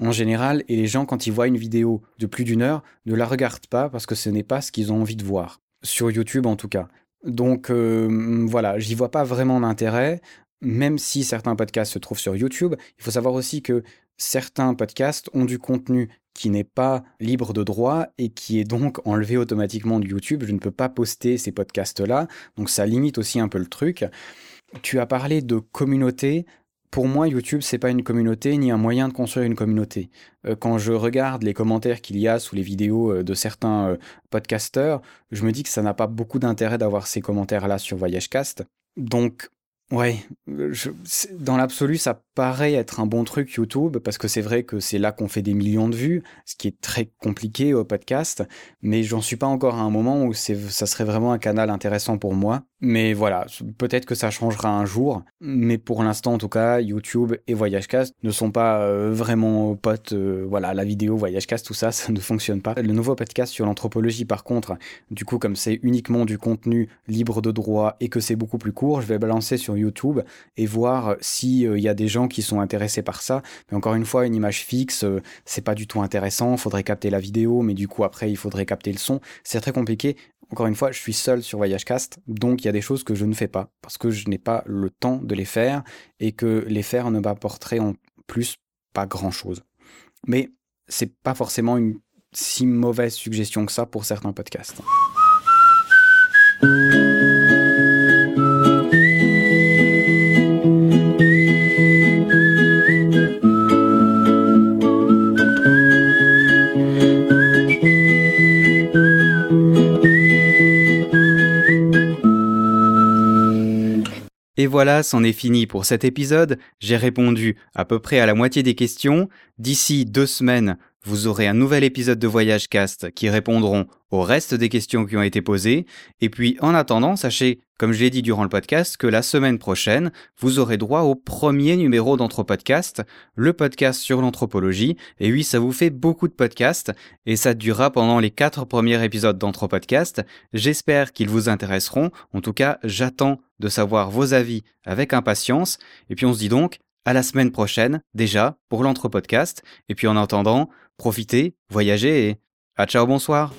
en général, et les gens, quand ils voient une vidéo de plus d'une heure, ne la regardent pas parce que ce n'est pas ce qu'ils ont envie de voir. Sur YouTube, en tout cas. Donc euh, voilà, j'y vois pas vraiment d'intérêt même si certains podcasts se trouvent sur YouTube, il faut savoir aussi que certains podcasts ont du contenu qui n'est pas libre de droit et qui est donc enlevé automatiquement de YouTube. Je ne peux pas poster ces podcasts-là, donc ça limite aussi un peu le truc. Tu as parlé de communauté. Pour moi, YouTube, c'est pas une communauté ni un moyen de construire une communauté. Euh, quand je regarde les commentaires qu'il y a sous les vidéos euh, de certains euh, podcasteurs, je me dis que ça n'a pas beaucoup d'intérêt d'avoir ces commentaires-là sur VoyageCast. Donc, Ouais, je, dans l'absolu, ça paraît être un bon truc YouTube parce que c'est vrai que c'est là qu'on fait des millions de vues, ce qui est très compliqué au podcast. Mais j'en suis pas encore à un moment où ça serait vraiment un canal intéressant pour moi. Mais voilà, peut-être que ça changera un jour. Mais pour l'instant, en tout cas, YouTube et VoyageCast ne sont pas euh, vraiment potes. Euh, voilà, la vidéo, VoyageCast, tout ça, ça ne fonctionne pas. Le nouveau podcast sur l'anthropologie, par contre, du coup, comme c'est uniquement du contenu libre de droit et que c'est beaucoup plus court, je vais balancer sur YouTube et voir s'il euh, y a des gens qui sont intéressés par ça. Mais encore une fois, une image fixe, c'est pas du tout intéressant. Faudrait capter la vidéo, mais du coup, après, il faudrait capter le son. C'est très compliqué encore une fois, je suis seul sur VoyageCast, donc il y a des choses que je ne fais pas, parce que je n'ai pas le temps de les faire, et que les faire ne m'apporterait en plus pas grand-chose. Mais c'est pas forcément une si mauvaise suggestion que ça pour certains podcasts. Et voilà, c'en est fini pour cet épisode. J'ai répondu à peu près à la moitié des questions. D'ici deux semaines, vous aurez un nouvel épisode de Voyage Cast qui répondront au reste des questions qui ont été posées. Et puis, en attendant, sachez, comme je l'ai dit durant le podcast, que la semaine prochaine, vous aurez droit au premier numéro d'Anthropodcast, le podcast sur l'anthropologie. Et oui, ça vous fait beaucoup de podcasts et ça durera pendant les quatre premiers épisodes d'Anthropodcast. J'espère qu'ils vous intéresseront. En tout cas, j'attends de savoir vos avis avec impatience. Et puis, on se dit donc à la semaine prochaine, déjà, pour l'entrepodcast. Et puis en attendant, profitez, voyagez et à ciao, bonsoir.